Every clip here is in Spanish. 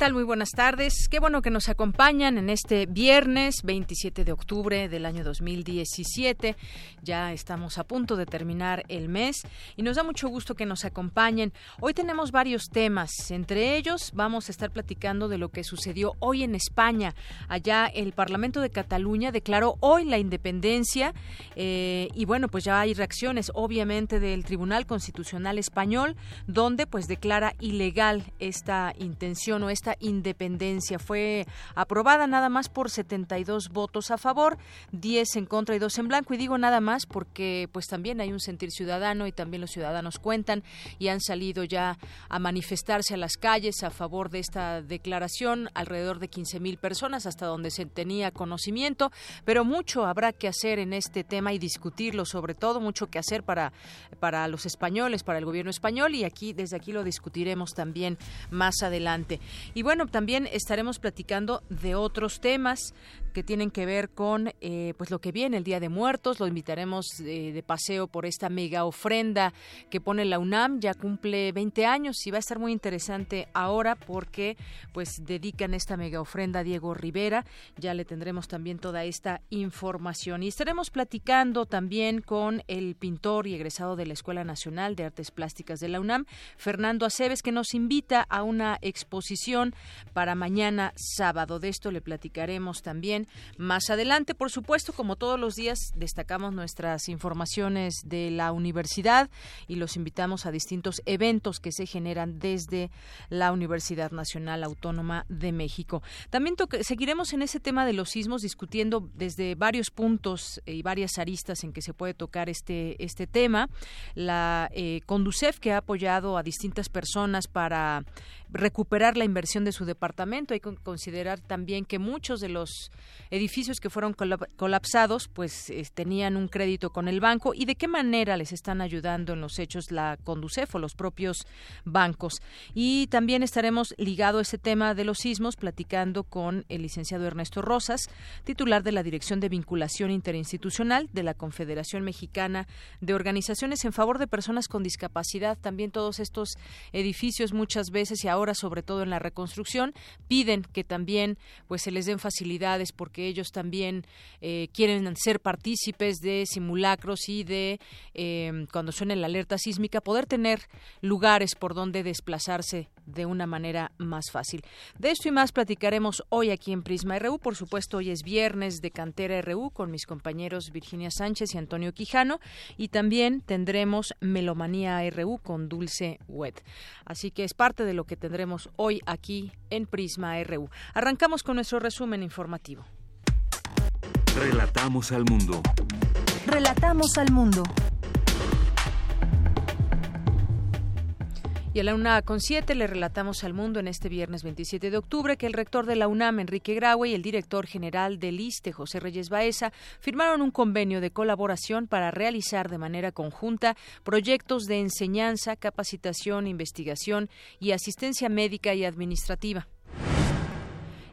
Tal? Muy buenas tardes. Qué bueno que nos acompañan en este viernes 27 de octubre del año 2017. Ya estamos a punto de terminar el mes y nos da mucho gusto que nos acompañen. Hoy tenemos varios temas. Entre ellos vamos a estar platicando de lo que sucedió hoy en España. Allá el Parlamento de Cataluña declaró hoy la independencia eh, y bueno, pues ya hay reacciones obviamente del Tribunal Constitucional Español donde pues declara ilegal esta intención o esta independencia. Fue aprobada nada más por 72 votos a favor, 10 en contra y 2 en blanco. Y digo nada más porque pues también hay un sentir ciudadano y también los ciudadanos cuentan y han salido ya a manifestarse a las calles a favor de esta declaración, alrededor de 15 mil personas hasta donde se tenía conocimiento, pero mucho habrá que hacer en este tema y discutirlo, sobre todo mucho que hacer para, para los españoles, para el gobierno español y aquí desde aquí lo discutiremos también más adelante. Bueno, también estaremos platicando de otros temas que tienen que ver con eh, pues lo que viene el Día de Muertos. Lo invitaremos eh, de paseo por esta mega ofrenda que pone la UNAM. Ya cumple 20 años y va a estar muy interesante ahora porque pues dedican esta mega ofrenda a Diego Rivera. Ya le tendremos también toda esta información. Y estaremos platicando también con el pintor y egresado de la Escuela Nacional de Artes Plásticas de la UNAM, Fernando Aceves, que nos invita a una exposición para mañana sábado. De esto le platicaremos también más adelante. Por supuesto, como todos los días, destacamos nuestras informaciones de la universidad y los invitamos a distintos eventos que se generan desde la Universidad Nacional Autónoma de México. También seguiremos en ese tema de los sismos discutiendo desde varios puntos y varias aristas en que se puede tocar este, este tema. La eh, Conducef, que ha apoyado a distintas personas para recuperar la inversión de su departamento. Hay que considerar también que muchos de los edificios que fueron colapsados pues tenían un crédito con el banco y de qué manera les están ayudando en los hechos la Conducef o los propios bancos. Y también estaremos ligado a ese tema de los sismos platicando con el licenciado Ernesto Rosas, titular de la Dirección de Vinculación Interinstitucional de la Confederación Mexicana de Organizaciones en favor de personas con discapacidad. También todos estos edificios muchas veces y ahora sobre todo en la reconstrucción piden que también pues se les den facilidades porque ellos también eh, quieren ser partícipes de simulacros y de eh, cuando suene la alerta sísmica poder tener lugares por donde desplazarse de una manera más fácil. De esto y más platicaremos hoy aquí en Prisma RU. Por supuesto, hoy es viernes de Cantera RU con mis compañeros Virginia Sánchez y Antonio Quijano. Y también tendremos Melomanía RU con Dulce Wet. Así que es parte de lo que tendremos hoy aquí en Prisma RU. Arrancamos con nuestro resumen informativo. Relatamos al mundo. Relatamos al mundo. Y a la una con siete le relatamos al mundo en este viernes 27 de octubre que el rector de la UNAM, Enrique Graue, y el director general del ISTE, José Reyes Baeza, firmaron un convenio de colaboración para realizar de manera conjunta proyectos de enseñanza, capacitación, investigación y asistencia médica y administrativa.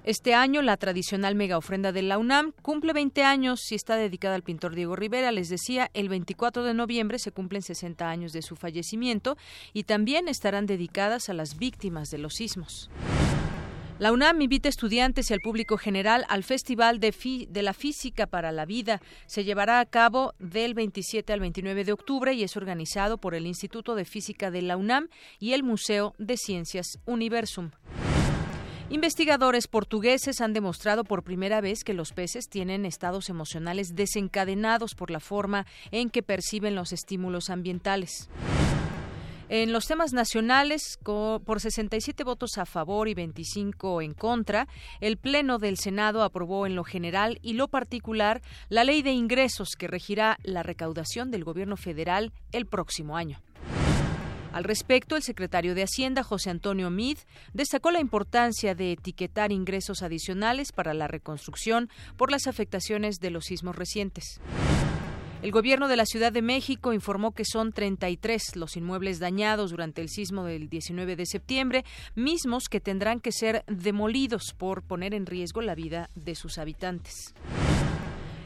Este año, la tradicional mega ofrenda de la UNAM cumple 20 años y está dedicada al pintor Diego Rivera. Les decía, el 24 de noviembre se cumplen 60 años de su fallecimiento y también estarán dedicadas a las víctimas de los sismos. La UNAM invita a estudiantes y al público general al Festival de, de, la Física para la Vida. Se llevará a cabo del 27 al 29 de octubre y es organizado por el Instituto de Física de la UNAM y el Museo de Ciencias Universum. Investigadores portugueses han demostrado por primera vez que los peces tienen estados emocionales desencadenados por la forma en que perciben los estímulos ambientales. En los temas nacionales, por 67 votos a favor y 25 en contra, el Pleno del Senado aprobó en lo general y lo particular la ley de ingresos que regirá la recaudación del gobierno federal el próximo año. Al respecto, el secretario de Hacienda, José Antonio Mid, destacó la importancia de etiquetar ingresos adicionales para la reconstrucción por las afectaciones de los sismos recientes. El gobierno de la Ciudad de México informó que son 33 los inmuebles dañados durante el sismo del 19 de septiembre, mismos que tendrán que ser demolidos por poner en riesgo la vida de sus habitantes.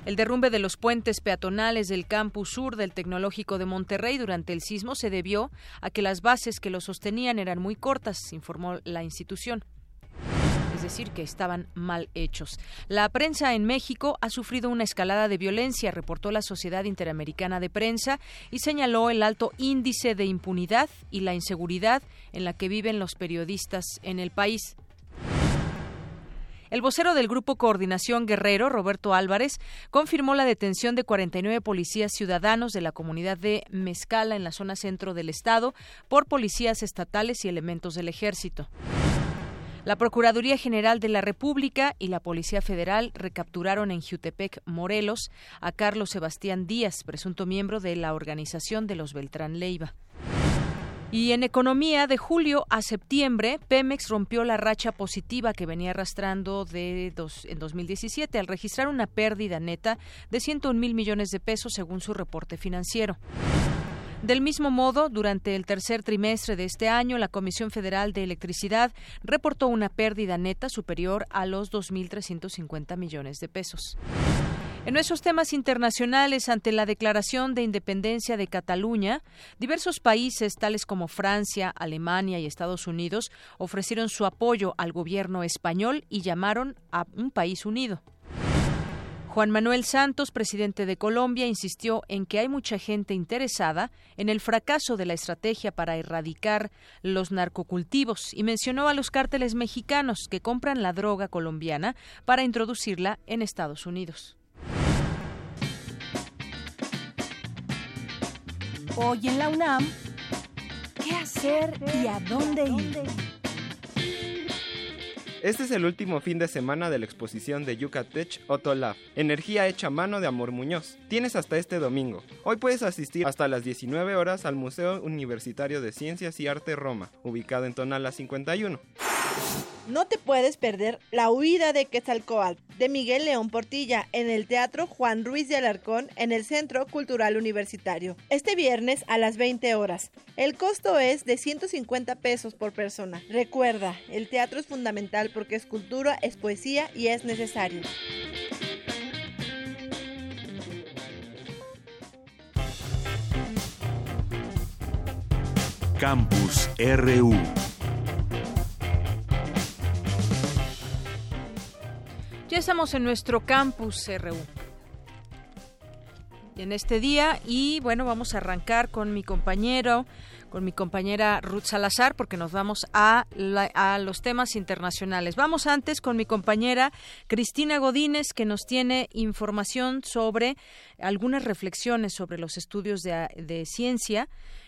El derrumbe de los puentes peatonales del campus sur del Tecnológico de Monterrey durante el sismo se debió a que las bases que lo sostenían eran muy cortas, informó la institución es decir, que estaban mal hechos. La prensa en México ha sufrido una escalada de violencia, reportó la Sociedad Interamericana de Prensa y señaló el alto índice de impunidad y la inseguridad en la que viven los periodistas en el país. El vocero del Grupo Coordinación Guerrero, Roberto Álvarez, confirmó la detención de 49 policías ciudadanos de la comunidad de Mezcala en la zona centro del estado por policías estatales y elementos del ejército. La Procuraduría General de la República y la Policía Federal recapturaron en Jutepec, Morelos, a Carlos Sebastián Díaz, presunto miembro de la organización de los Beltrán Leiva. Y en economía, de julio a septiembre, Pemex rompió la racha positiva que venía arrastrando en 2017 al registrar una pérdida neta de 101 mil millones de pesos según su reporte financiero. Del mismo modo, durante el tercer trimestre de este año, la Comisión Federal de Electricidad reportó una pérdida neta superior a los 2.350 millones de pesos. En nuestros temas internacionales, ante la declaración de independencia de Cataluña, diversos países, tales como Francia, Alemania y Estados Unidos, ofrecieron su apoyo al gobierno español y llamaron a un país unido. Juan Manuel Santos, presidente de Colombia, insistió en que hay mucha gente interesada en el fracaso de la estrategia para erradicar los narcocultivos y mencionó a los cárteles mexicanos que compran la droga colombiana para introducirla en Estados Unidos. Hoy en la UNAM, ¿qué hacer y a dónde ir? Este es el último fin de semana de la exposición de Yucatech Otolab, Energía hecha a mano de Amor Muñoz. Tienes hasta este domingo. Hoy puedes asistir hasta las 19 horas al Museo Universitario de Ciencias y Arte Roma, ubicado en Tonala 51. No te puedes perder La huida de Quetzalcoatl de Miguel León Portilla en el Teatro Juan Ruiz de Alarcón en el Centro Cultural Universitario. Este viernes a las 20 horas. El costo es de 150 pesos por persona. Recuerda, el teatro es fundamental porque es cultura, es poesía y es necesario. Campus RU Ya estamos en nuestro campus RU. En este día y bueno, vamos a arrancar con mi compañero, con mi compañera Ruth Salazar, porque nos vamos a, a los temas internacionales. Vamos antes con mi compañera Cristina Godínez, que nos tiene información sobre algunas reflexiones sobre los estudios de ciencia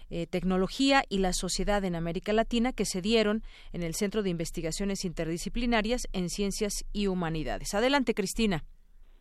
eh, tecnología y la sociedad en América Latina que se dieron en el Centro de Investigaciones Interdisciplinarias en Ciencias y Humanidades. Adelante, Cristina.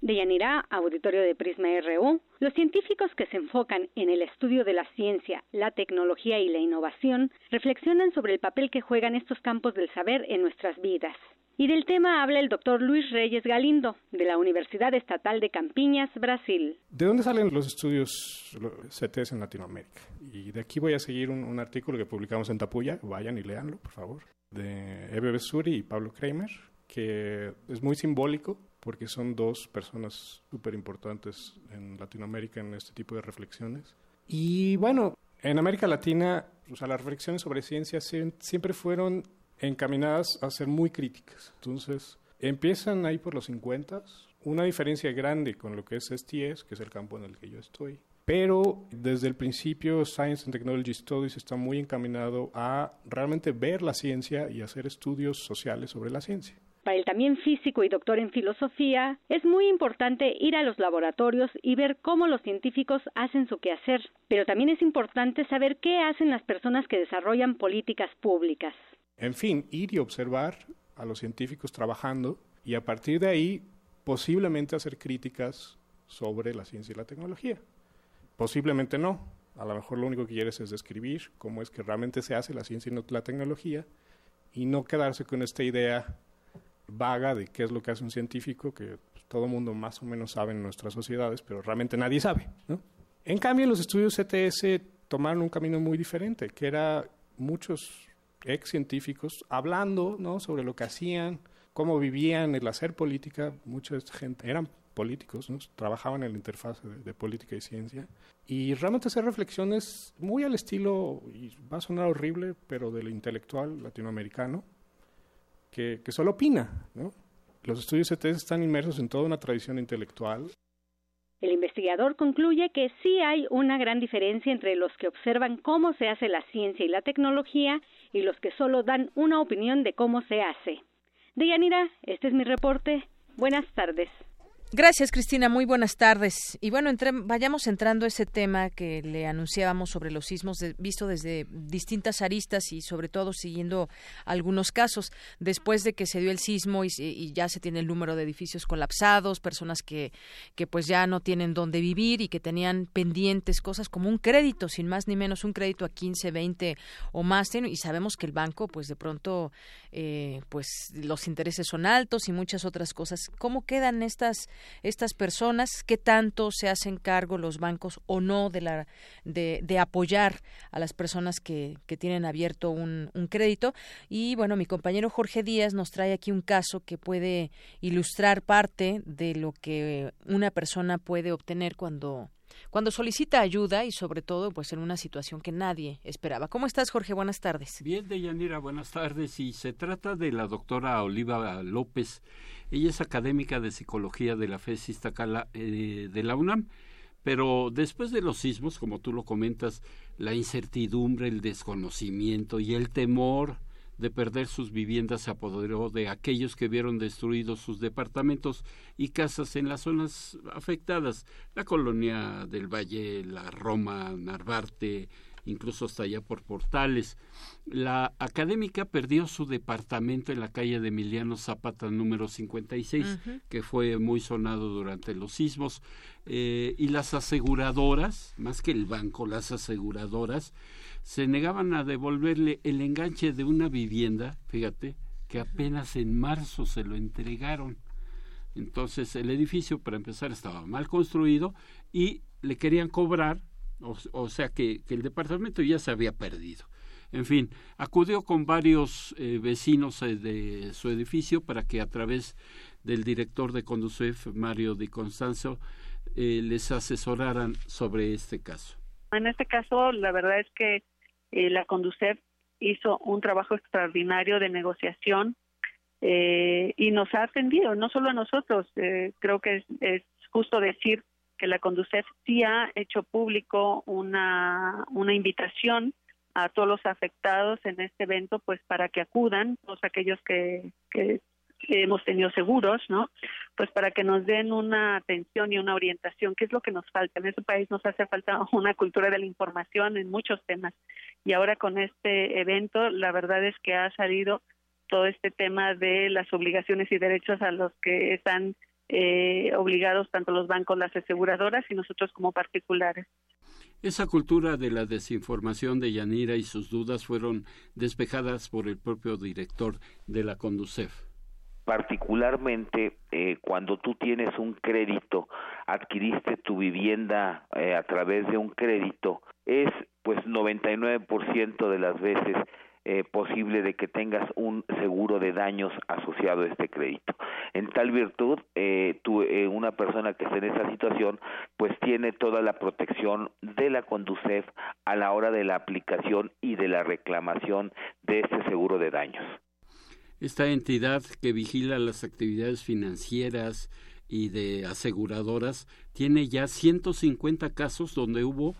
De Yanira, auditorio de Prisma RU, los científicos que se enfocan en el estudio de la ciencia, la tecnología y la innovación reflexionan sobre el papel que juegan estos campos del saber en nuestras vidas. Y del tema habla el doctor Luis Reyes Galindo, de la Universidad Estatal de Campiñas, Brasil. ¿De dónde salen los estudios CTS en Latinoamérica? Y de aquí voy a seguir un, artículo que publicamos en Tapuya, vayan y leanlo, por favor, de Ebe Besuri y Pablo Kramer, que es muy simbólico porque son dos personas súper importantes en Latinoamérica en este tipo de reflexiones. Y bueno, en América Latina, o sea, las reflexiones sobre ciencia siempre fueron encaminadas a ser muy críticas. Entonces, empiezan ahí por los 50, una diferencia grande con lo que es STS, que es el campo en el que yo estoy. Pero desde el principio Science and Technology Studies está muy encaminado a realmente ver la ciencia y hacer estudios sociales sobre la ciencia. Para el también físico y doctor en filosofía, es muy importante ir a los laboratorios y ver cómo los científicos hacen su quehacer, pero también es importante saber qué hacen las personas que desarrollan políticas públicas. En fin, ir y observar a los científicos trabajando y a partir de ahí posiblemente hacer críticas sobre la ciencia y la tecnología. Posiblemente no. A lo mejor lo único que quieres es describir cómo es que realmente se hace la ciencia y la tecnología y no quedarse con esta idea vaga de qué es lo que hace un científico, que pues, todo mundo más o menos sabe en nuestras sociedades, pero realmente nadie sabe. En cambio, los estudios CTS tomaron un camino muy diferente, que era muchos ex científicos hablando ¿no? sobre lo que hacían, cómo vivían el hacer política. Mucha gente eran políticos, trabajaban en la interfaz de, política y ciencia. Y realmente hacer reflexiones muy al estilo, y va a sonar horrible, pero del intelectual latinoamericano, que, que solo opina. ¿no? Los estudios CTS están inmersos en toda una tradición intelectual. El investigador concluye que sí hay una gran diferencia entre los que observan cómo se hace la ciencia y la tecnología y los que solo dan una opinión de cómo se hace. Deyanira, este es mi reporte. Buenas tardes. Gracias, Cristina. Muy buenas tardes. Y bueno, vayamos entrando a ese tema que le anunciábamos sobre los sismos, visto desde distintas aristas y sobre todo siguiendo algunos casos. Después de que se dio el sismo y, ya se tiene el número de edificios colapsados, personas que, que pues ya no tienen dónde vivir y que tenían pendientes cosas como un crédito, sin más ni menos, un crédito a 15, 20 o más. Y sabemos que el banco, pues de pronto, eh, pues los intereses son altos y muchas otras cosas. ¿Cómo quedan estas estas personas, qué tanto se hacen cargo los bancos o no de, la, de, apoyar a las personas que, que tienen abierto un, un crédito. Y bueno, mi compañero Jorge Díaz nos trae aquí un caso que puede ilustrar parte de lo que una persona puede obtener cuando cuando solicita ayuda y sobre todo pues en una situación que nadie esperaba. ¿Cómo estás, Jorge? Buenas tardes. Bien, Deyanira, buenas tardes. Y se trata de la doctora Oliva López. Ella es académica de psicología de la FES Iztacala eh, de la UNAM. Pero después de los sismos, como tú lo comentas, la incertidumbre, el desconocimiento y el temor de perder sus viviendas se apoderó de aquellos que vieron destruidos sus departamentos y casas en las zonas afectadas, la colonia del Valle, la Roma, Narvarte, incluso hasta allá por Portales. La académica perdió su departamento en la calle de Emiliano Zapata número 56, que fue muy sonado durante los sismos, eh, y las aseguradoras, más que el banco, las aseguradoras, se negaban a devolverle el enganche de una vivienda, fíjate, que apenas en marzo se lo entregaron. Entonces el edificio, para empezar, estaba mal construido y le querían cobrar o, sea que, el departamento ya se había perdido. En fin, acudió con varios eh, vecinos eh, de su edificio para que a través del director de Conducef, Mario Di Constanzo, eh, les asesoraran sobre este caso. En este caso, la verdad es que la Conducef hizo un trabajo extraordinario de negociación y nos ha atendido, no solo a nosotros, creo que es justo decir que la Conducef sí ha hecho público una, una invitación a todos los afectados en este evento, pues para que acudan, todos aquellos que, que hemos tenido seguros, ¿no? Pues para que nos den una atención y una orientación, ¿qué es lo que nos falta. En este país nos hace falta una cultura de la información en muchos temas. Y ahora con este evento, la verdad es que ha salido todo este tema de las obligaciones y derechos a los que están eh, obligados tanto los bancos, las aseguradoras y nosotros como particulares. Esa cultura de la desinformación de Yanira y sus dudas fueron despejadas por el propio director de la Conducef. Particularmente eh, cuando tú tienes un crédito, adquiriste tu vivienda eh, a través de un crédito, es pues 99% de las veces eh, posible de que tengas un seguro de daños asociado a este crédito. En tal virtud, eh, eh, una persona que esté en esa situación, pues tiene toda la protección de la Conducef a la hora de la aplicación y de la reclamación de este seguro de daños. Esta entidad que vigila las actividades financieras y de aseguradoras tiene ya 150 casos donde hubo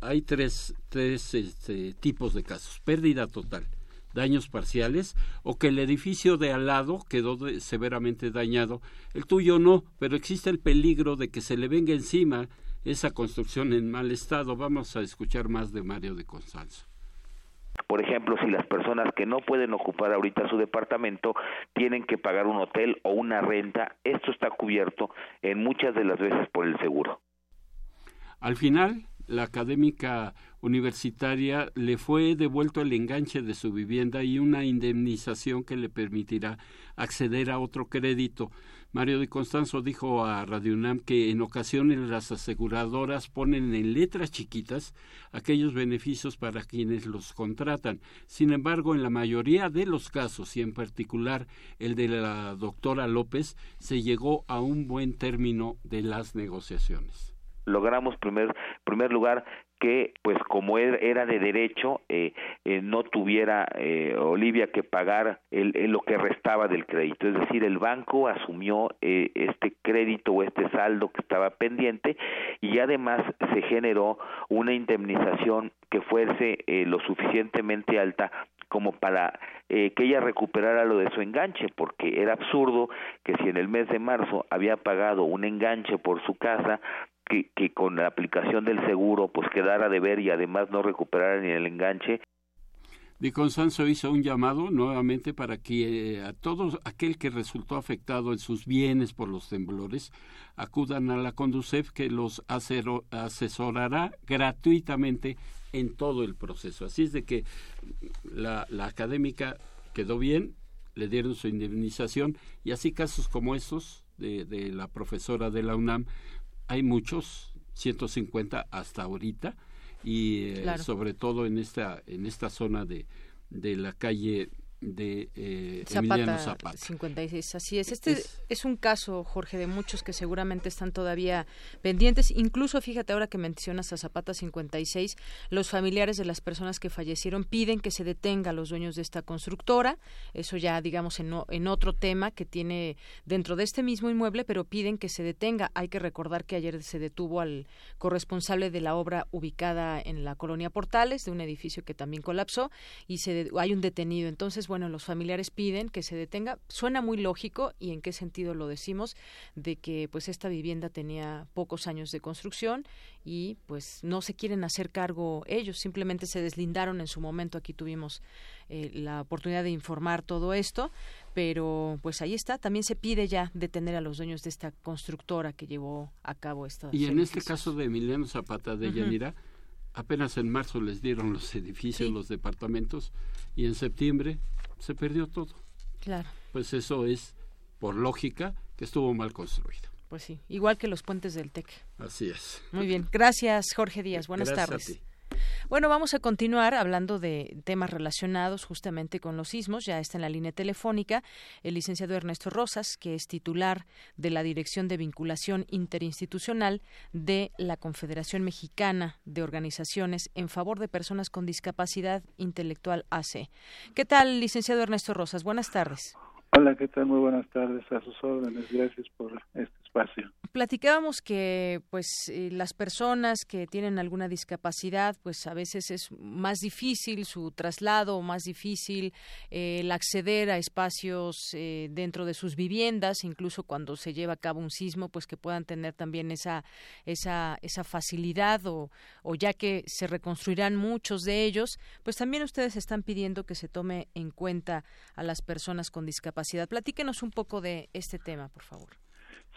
hay tres, tres este, tipos de casos. Pérdida total, daños parciales o que el edificio de al lado quedó severamente dañado. El tuyo no, pero existe el peligro de que se le venga encima esa construcción en mal estado. Vamos a escuchar más de Mario de Constanzo. Por ejemplo, si las personas que no pueden ocupar ahorita su departamento tienen que pagar un hotel o una renta, esto está cubierto en muchas de las veces por el seguro. Al final, la académica universitaria le fue devuelto el enganche de su vivienda y una indemnización que le permitirá acceder a otro crédito. Mario de Constanzo dijo a Radio UNAM que en ocasiones las aseguradoras ponen en letras chiquitas aquellos beneficios para quienes los contratan. Sin embargo, en la mayoría de los casos, y en particular el de la doctora López, se llegó a un buen término de las negociaciones logramos primer primer lugar que pues como er, era de derecho eh, eh, no tuviera eh, Olivia que pagar el, lo que restaba del crédito. Es decir el banco asumió este crédito o este saldo que estaba pendiente y además se generó una indemnización que fuese lo suficientemente alta como para que ella recuperara lo de su enganche, porque era absurdo que si en el mes de marzo había pagado un enganche por su casa, que, con la aplicación del seguro pues quedara de ver y además no recuperara ni el enganche. Di Constanzo hizo un llamado nuevamente para que eh, a todo aquel que resultó afectado en sus bienes por los temblores acudan a la Conducef que los asesorará gratuitamente en todo el proceso. Así es de que la, la académica quedó bien, le dieron su indemnización y así casos como estos de, de la profesora de la UNAM hay muchos, 150 hasta ahorita, y eh, sobre todo en esta, en esta zona de, de la calle de eh, Emiliano Zapata. 56, así es. Este es, un caso, Jorge, de muchos que seguramente están todavía pendientes. Incluso, fíjate, ahora que mencionas a Zapata 56, los familiares de las personas que fallecieron piden que se detenga a los dueños de esta constructora. Eso ya, digamos, en, en otro tema que tiene dentro de este mismo inmueble, pero piden que se detenga. Hay que recordar que ayer se detuvo al corresponsable de la obra ubicada en la colonia Portales, de un edificio que también colapsó, y se hay un detenido. Entonces, bueno, los familiares piden que se detenga. Suena muy lógico y en qué sentido lo decimos de que pues esta vivienda tenía pocos años de construcción y pues no se quieren hacer cargo ellos, simplemente se deslindaron en su momento. Aquí tuvimos eh, la oportunidad de informar todo esto, pero pues ahí está. También se pide ya detener a los dueños de esta constructora que llevó a cabo esta. Y en este caso de Emiliano Zapata de Yanira, apenas en marzo les dieron los edificios, los departamentos, y en septiembre se perdió todo. Claro. Pues eso es, por lógica, que estuvo mal construido. Pues sí, igual que los puentes del TEC. Así es. Muy bien, gracias Jorge Díaz, buenas tardes. Bueno, vamos a continuar hablando de temas relacionados justamente con los sismos. Ya está en la línea telefónica el licenciado Ernesto Rosas, que es titular de la Dirección de Vinculación Interinstitucional de la Confederación Mexicana de Organizaciones en favor de personas con discapacidad intelectual AC. ¿Qué tal, licenciado Ernesto Rosas? Buenas tardes. Hola, ¿qué tal? Muy buenas tardes. A sus órdenes. Gracias por este Platicábamos que pues eh, las personas que tienen alguna discapacidad pues a veces es más difícil su traslado, más difícil eh, el acceder a espacios eh, dentro de sus viviendas, incluso cuando se lleva a cabo un sismo, pues que puedan tener también esa esa esa facilidad o, o ya que se reconstruirán muchos de ellos, pues también ustedes están pidiendo que se tome en cuenta a las personas con discapacidad. Platíquenos un poco de este tema, por favor.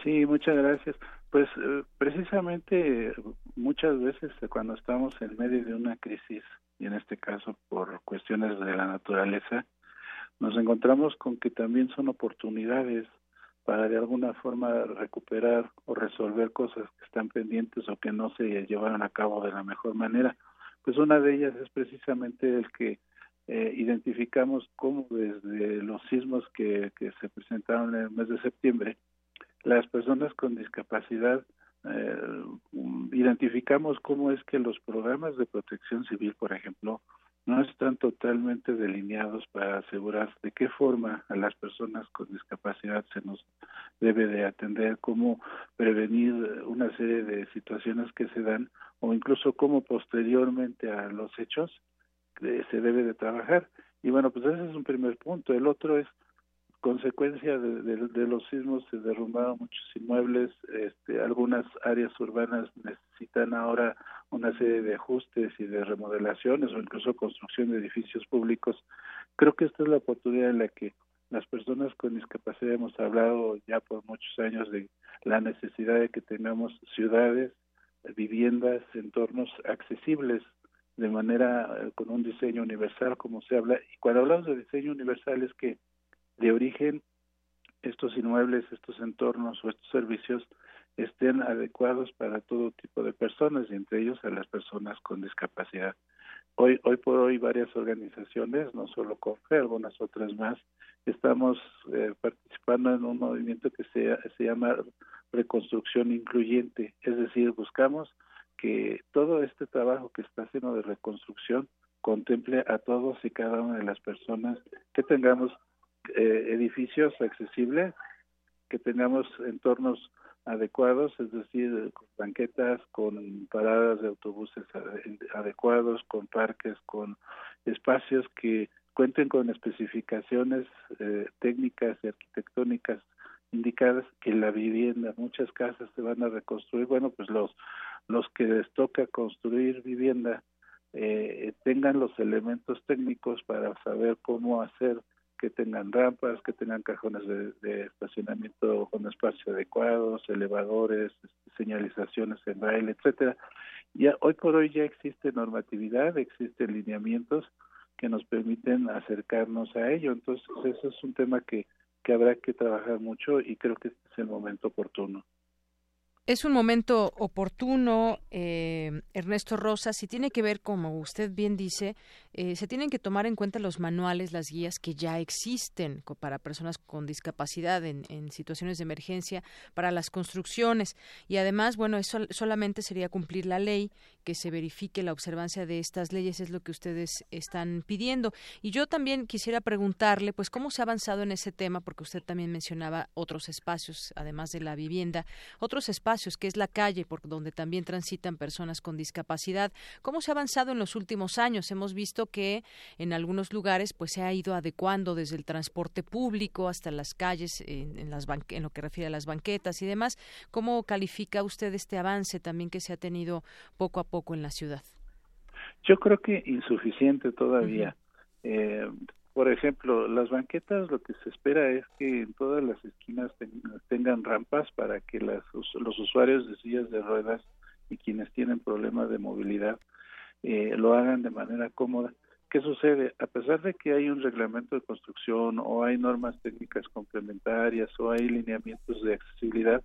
Sí, muchas gracias. Pues eh, precisamente muchas veces cuando estamos en medio de una crisis, y en este caso por cuestiones de la naturaleza, nos encontramos con que también son oportunidades para de alguna forma recuperar o resolver cosas que están pendientes o que no se llevaron a cabo de la mejor manera. Pues una de ellas es precisamente el que eh, identificamos cómo desde los sismos que, que se presentaron en el mes de septiembre, las personas con discapacidad eh, identificamos cómo es que los programas de protección civil, por ejemplo, no están totalmente delineados para asegurar de qué forma a las personas con discapacidad se nos debe de atender, cómo prevenir una serie de situaciones que se dan o incluso cómo posteriormente a los hechos eh, se debe de trabajar. Y bueno, pues ese es un primer punto. El otro es consecuencia de, los sismos se derrumbaron muchos inmuebles, este, algunas áreas urbanas necesitan ahora una serie de ajustes y de remodelaciones o incluso construcción de edificios públicos. Creo que esta es la oportunidad en la que las personas con discapacidad hemos hablado ya por muchos años de la necesidad de que tengamos ciudades, viviendas, entornos accesibles de manera eh, con un diseño universal como se habla y cuando hablamos de diseño universal es que de origen estos inmuebles, estos entornos o estos servicios estén adecuados para todo tipo de personas y entre ellos a las personas con discapacidad. Hoy, hoy por hoy varias organizaciones, no solo COFE, algunas otras más, estamos eh, participando en un movimiento que se, se llama reconstrucción incluyente, es decir, buscamos que todo este trabajo que está haciendo de reconstrucción contemple a todos y cada una de las personas que tengamos eh, edificios accesibles, que tengamos entornos adecuados, es decir, con banquetas, con paradas de autobuses adecuados, con parques, con espacios que cuenten con especificaciones eh, técnicas y arquitectónicas indicadas que la vivienda, muchas casas se van a reconstruir, bueno, pues los los que les toca construir vivienda eh, tengan los elementos técnicos para saber cómo hacer que tengan rampas, que tengan cajones de, estacionamiento con espacios adecuados, elevadores, este, señalizaciones en braille, etcétera. Ya hoy por hoy ya existe normatividad, existen lineamientos que nos permiten acercarnos a ello. Entonces, eso es un tema que, que habrá que trabajar mucho y creo que este es el momento oportuno. Es un momento oportuno, eh, Ernesto Rosas, y tiene que ver, como usted bien dice, eh, se tienen que tomar en cuenta los manuales, las guías que ya existen para personas con discapacidad en, situaciones de emergencia, para las construcciones. Y además, bueno, eso solamente sería cumplir la ley, que se verifique la observancia de estas leyes, es lo que ustedes están pidiendo. Y yo también quisiera preguntarle, pues, cómo se ha avanzado en ese tema, porque usted también mencionaba otros espacios, además de la vivienda, otros espacios que es la calle por donde también transitan personas con discapacidad. ¿Cómo se ha avanzado en los últimos años? Hemos visto que en algunos lugares pues se ha ido adecuando desde el transporte público hasta las calles en, las en lo que refiere a las banquetas y demás. ¿Cómo califica usted este avance también que se ha tenido poco a poco en la ciudad? Yo creo que insuficiente todavía. Por ejemplo, las banquetas lo que se espera es que en todas las esquinas tengan rampas para que las, los usuarios de sillas de ruedas y quienes tienen problemas de movilidad eh, lo hagan de manera cómoda. ¿Qué sucede? A pesar de que hay un reglamento de construcción o hay normas técnicas complementarias o hay lineamientos de accesibilidad,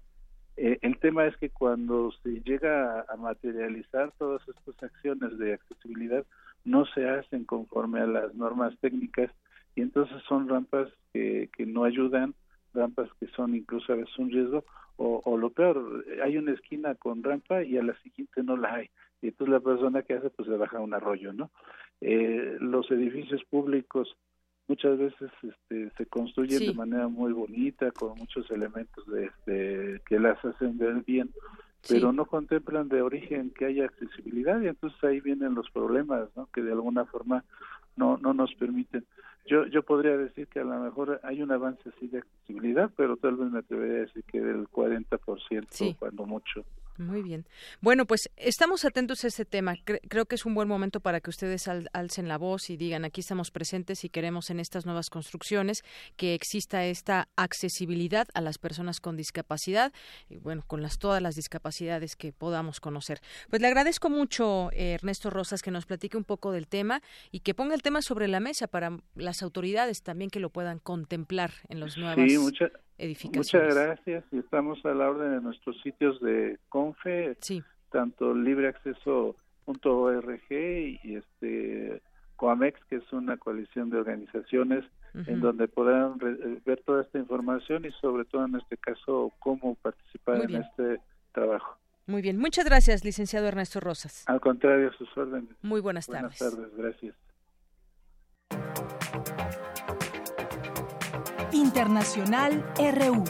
eh, el tema es que cuando se llega a materializar todas estas acciones de accesibilidad, no se hacen conforme a las normas técnicas y entonces son rampas que, que no ayudan, rampas que son incluso a veces un riesgo, o, o lo peor, hay una esquina con rampa y a la siguiente no la hay, y entonces la persona que hace pues se baja un arroyo, ¿no? Eh, los edificios públicos muchas veces este, se construyen de manera muy bonita, con muchos elementos de, de que las hacen ver bien, pero no contemplan de origen que haya accesibilidad y entonces ahí vienen los problemas, ¿no? Que de alguna forma no no nos permiten yo yo podría decir que a lo mejor hay un avance así de accesibilidad, pero tal vez me atrevería a decir que del 40% cuando mucho. Muy bien. Bueno, pues estamos atentos a este tema. creo que es un buen momento para que ustedes alcen la voz y digan aquí estamos presentes y queremos en estas nuevas construcciones que exista esta accesibilidad a las personas con discapacidad y bueno, con las todas las discapacidades que podamos conocer. Pues le agradezco mucho eh, Ernesto Rosas que nos platique un poco del tema y que ponga el tema sobre la mesa para las autoridades también que lo puedan contemplar en los nuevos sí, Muchas gracias y estamos a la orden de nuestros sitios de Confe, tanto libreacceso.org y este Coamex, que es una coalición de organizaciones en donde podrán eh, ver toda esta información y sobre todo en este caso cómo participar en este trabajo. Muy bien, muchas gracias, licenciado Ernesto Rosas. Al contrario, sus órdenes. Muy buenas tardes. Buenas tardes, gracias. Internacional RU.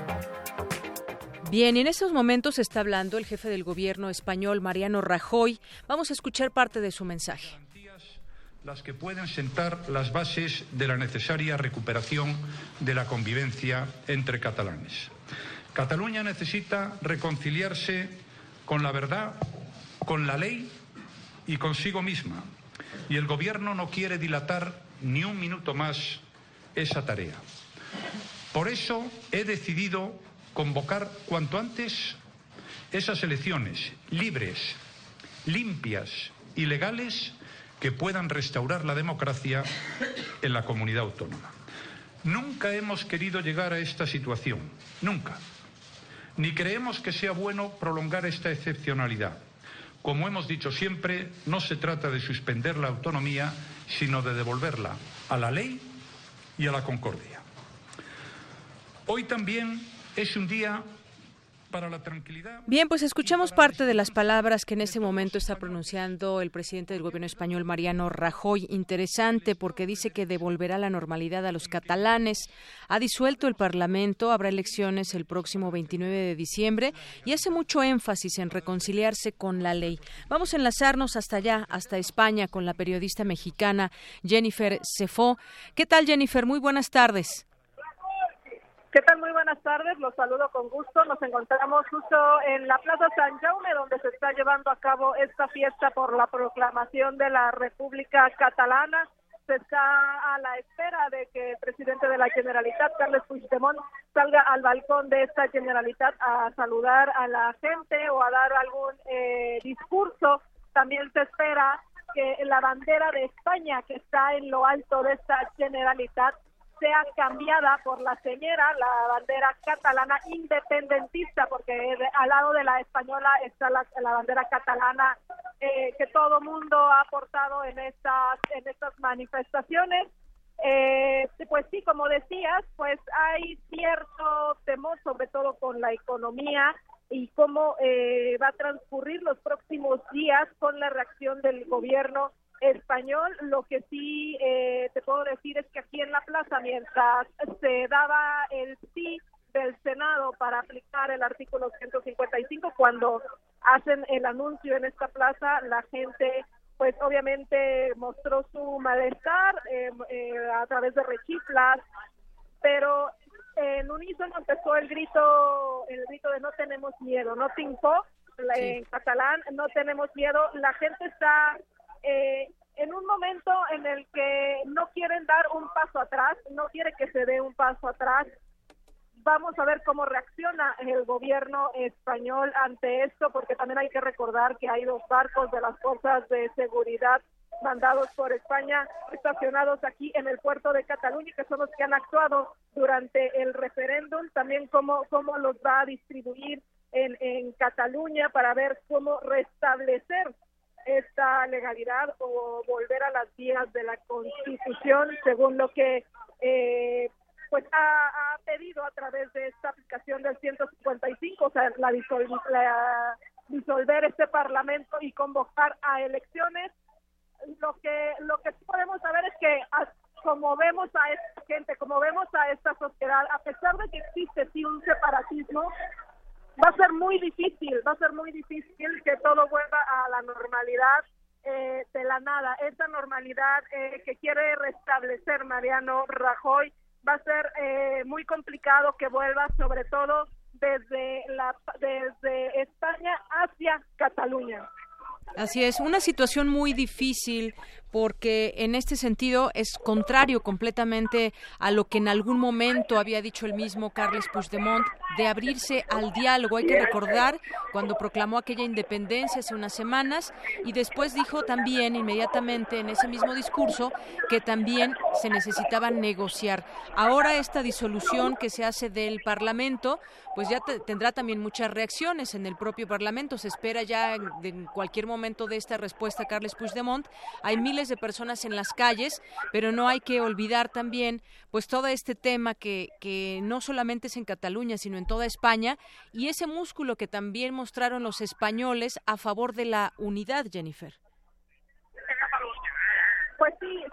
Bien, en estos momentos está hablando el jefe del gobierno español, Mariano Rajoy. Vamos a escuchar parte de su mensaje las que pueden sentar las bases de la necesaria recuperación de la convivencia entre catalanes. Cataluña necesita reconciliarse con la verdad, con la ley y consigo misma. Y el Gobierno no quiere dilatar ni un minuto más esa tarea. Por eso he decidido convocar cuanto antes esas elecciones libres, limpias y legales que puedan restaurar la democracia en la comunidad autónoma. Nunca hemos querido llegar a esta situación, nunca. Ni creemos que sea bueno prolongar esta excepcionalidad. Como hemos dicho siempre, no se trata de suspender la autonomía, sino de devolverla a la ley y a la concordia. Hoy también es un día Bien, pues escuchamos parte de las palabras que en este momento está pronunciando el presidente del gobierno español, Mariano Rajoy. Interesante porque dice que devolverá la normalidad a los catalanes. Ha disuelto el Parlamento, habrá elecciones el próximo 29 de diciembre y hace mucho énfasis en reconciliarse con la ley. Vamos a enlazarnos hasta allá, hasta España, con la periodista mexicana Jennifer Cefó. ¿Qué tal, Jennifer? Muy buenas tardes. ¿Qué tal? Muy buenas tardes, los saludo con gusto. Nos encontramos justo en la Plaza San Jaume, donde se está llevando a cabo esta fiesta por la proclamación de la República Catalana. Se está a la espera de que el presidente de la Generalitat, Carles Puigdemont, salga al balcón de esta Generalitat a saludar a la gente o a dar algún eh, discurso. También se espera que la bandera de España, que está en lo alto de esta Generalitat, sea cambiada por la señora, la bandera catalana independentista, porque al lado de la española está la, bandera catalana eh, que todo mundo ha aportado en estas, en estas manifestaciones. Eh, pues sí, como decías, pues hay cierto temor, sobre todo con la economía y cómo eh, va a transcurrir los próximos días con la reacción del gobierno español. Lo que sí eh, te puedo decir es que aquí en la plaza, mientras se daba el sí del Senado para aplicar el artículo 155, cuando hacen el anuncio en esta plaza, la gente pues obviamente mostró su malestar eh, eh, a través de rechiflas, pero en unísono empezó el grito, el grito de no tenemos miedo, no tinco, en catalán, no tenemos miedo, la gente está eh, en un momento en el que no quieren dar un paso atrás, no quiere que se dé un paso atrás. Vamos a ver cómo reacciona el gobierno español ante esto, porque también hay que recordar que hay dos barcos de las fuerzas de seguridad mandados por España estacionados aquí en el puerto de Cataluña, que son los que han actuado durante el referéndum, también cómo, cómo los va a distribuir en, en Cataluña para ver cómo restablecer esta legalidad o volver a las vías de la Constitución, según lo que eh, pues ha, pedido a través de esta aplicación del 155, o sea, la, disolver este Parlamento y convocar a elecciones. Lo que lo que podemos saber es que como vemos a esta gente, como vemos a esta sociedad, a pesar de que existe sí un separatismo, va a ser muy difícil, va a ser muy difícil que todo vuelva a la normalidad eh, de la nada. Esa normalidad eh, que quiere restablecer Mariano Rajoy va a ser eh, muy complicado que vuelva, sobre todo desde la desde España hacia Cataluña. Así es, una situación muy difícil porque en este sentido es contrario completamente a lo que en algún momento había dicho el mismo Carles Puigdemont de abrirse al diálogo. Hay que recordar cuando proclamó aquella independencia hace unas semanas y después dijo también inmediatamente en ese mismo discurso que también se necesitaba negociar. Ahora esta disolución que se hace del Parlamento, pues ya tendrá también muchas reacciones en el propio Parlamento. Se espera ya en, cualquier momento de esta respuesta Carles Puigdemont. Hay miles de personas en las calles, pero no hay que olvidar también pues todo este tema que, que no solamente es en Cataluña, sino en toda España, y ese músculo que también mostraron los españoles a favor de la unidad, Jennifer. Pues sí,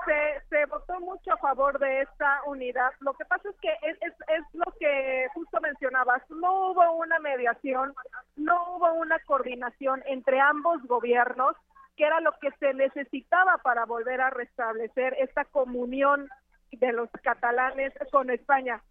se, votó mucho a favor de esta unidad. Lo que pasa es que es, es, lo que justo mencionabas, no hubo una mediación, no hubo una coordinación entre ambos gobiernos que era lo que se necesitaba para volver a restablecer esta comunión de los catalanes con España.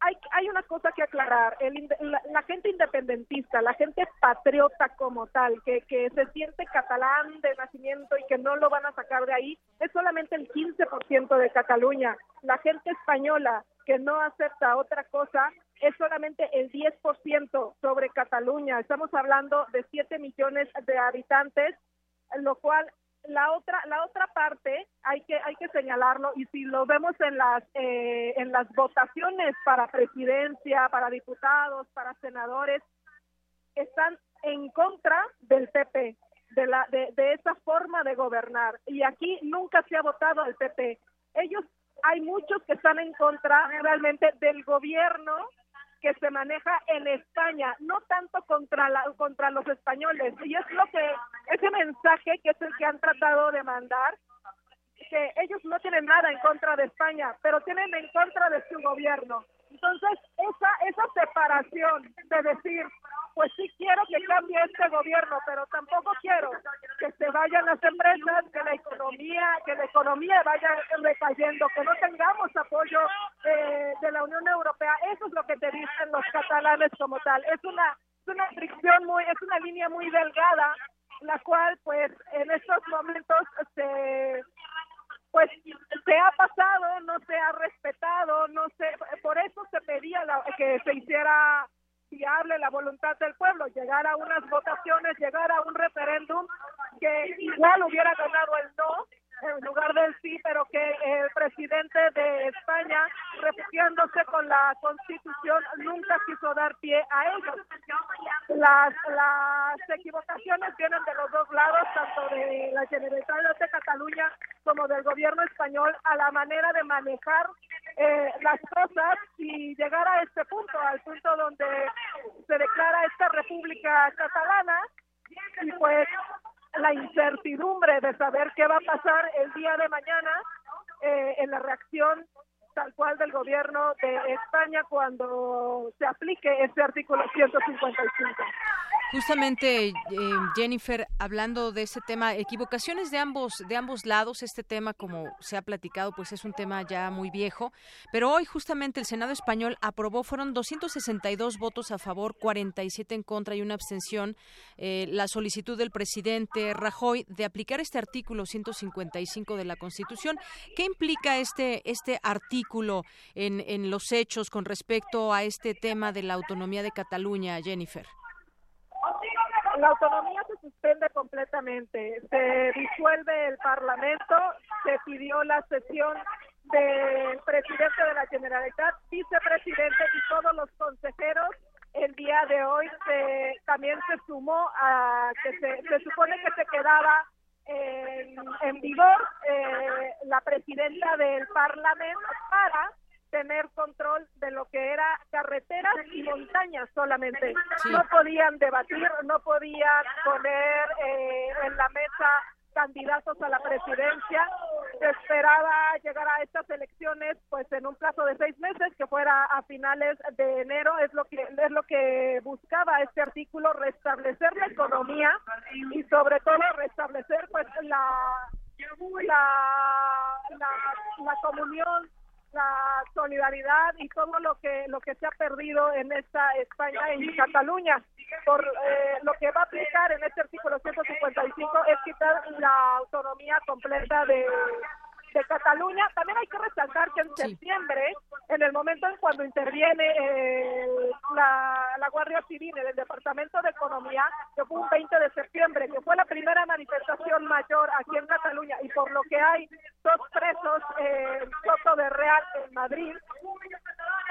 Hay, hay una cosa que aclarar, el, la, gente independentista, la gente patriota como tal, que, que se siente catalán de nacimiento y que no lo van a sacar de ahí, es solamente el 15% de Cataluña. La gente española que no acepta otra cosa es solamente el 10% sobre Cataluña. Estamos hablando de 7 millones de habitantes, lo cual la otra la otra parte hay que hay que señalarlo y si lo vemos en las eh, en las votaciones para presidencia para diputados para senadores están en contra del PP de la de, de esa forma de gobernar y aquí nunca se ha votado al PP ellos hay muchos que están en contra realmente del gobierno que se maneja en España, no tanto contra la, contra los españoles. Y es lo que ese mensaje que es el que han tratado de mandar que ellos no tienen nada en contra de España, pero tienen en contra de su gobierno. Entonces, esa esa separación de decir, pues sí quiero que cambie este gobierno, pero tampoco quiero que se vayan las empresas, que la economía, que la economía vaya recayendo, que no tengamos apoyo eh, de la Unión Europea. Eso es lo que te dicen los catalanes como tal. Es una es una fricción muy, es una línea muy delgada, la cual, pues, en estos momentos se pues se ha pasado, no se ha respetado, no se, por eso se pedía que se hiciera viable la voluntad del pueblo, llegar a unas votaciones, llegar a un referéndum que igual hubiera ganado el no en lugar del sí, pero que el presidente de España, refugiándose con la constitución, nunca quiso dar pie a ellos. Las, las equivocaciones vienen de los dos lados, tanto de la Generalitat de Cataluña como del gobierno español, a la manera de manejar eh, las cosas y llegar a este punto, al punto donde se declara esta República Catalana y pues la incertidumbre de saber qué va a pasar el día de mañana eh, en la reacción tal cual del gobierno de España cuando se aplique este artículo 155. Justamente, eh, Jennifer, hablando de ese tema, equivocaciones de ambos de ambos lados. Este tema, como se ha platicado, pues es un tema ya muy viejo. Pero hoy, justamente, el Senado español aprobó, fueron 262 votos a favor, 47 en contra y una abstención, eh, la solicitud del presidente Rajoy de aplicar este artículo 155 de la Constitución. ¿Qué implica este este artículo en, en los hechos con respecto a este tema de la autonomía de Cataluña, Jennifer? La autonomía se suspende completamente, se disuelve el Parlamento, se pidió la sesión del presidente de la Generalitat, vicepresidente y todos los consejeros. El día de hoy se, también se sumó a que se, se supone que se quedaba en, en vigor eh, la presidenta del Parlamento para tener control de lo que era carreteras y montañas solamente. No podían debatir, no podían poner eh, en la mesa candidatos a la presidencia. Se esperaba llegar a estas elecciones pues en un plazo de seis meses, que fuera a finales de enero, es lo que es lo que buscaba este artículo, restablecer la economía y sobre todo restablecer pues la la, la, la comunión la solidaridad y todo lo que lo que se ha perdido en esta España en Cataluña. Por eh, lo que va a aplicar en este artículo 155 es quitar la autonomía completa de de Cataluña. También hay que resaltar que en septiembre, en el momento en cuando interviene eh, la, la, Guardia Civil en el Departamento de Economía, que fue un 20 de septiembre, que fue la primera manifestación mayor aquí en Cataluña y por lo que hay dos presos eh, en Soto de Real en Madrid,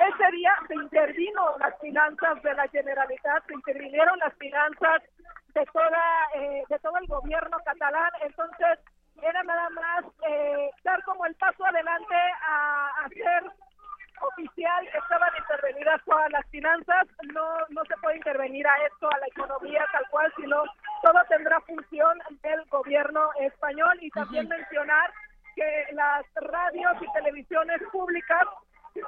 ese día se intervino las finanzas de la Generalitat, se intervinieron las finanzas de toda eh, de todo el gobierno catalán, entonces era nada más eh, dar como el paso adelante a, hacer oficial que estaban intervenidas todas las finanzas, no, no se puede intervenir a esto, a la economía tal cual, sino todo tendrá función del gobierno español. Y también mencionar que las radios y televisiones públicas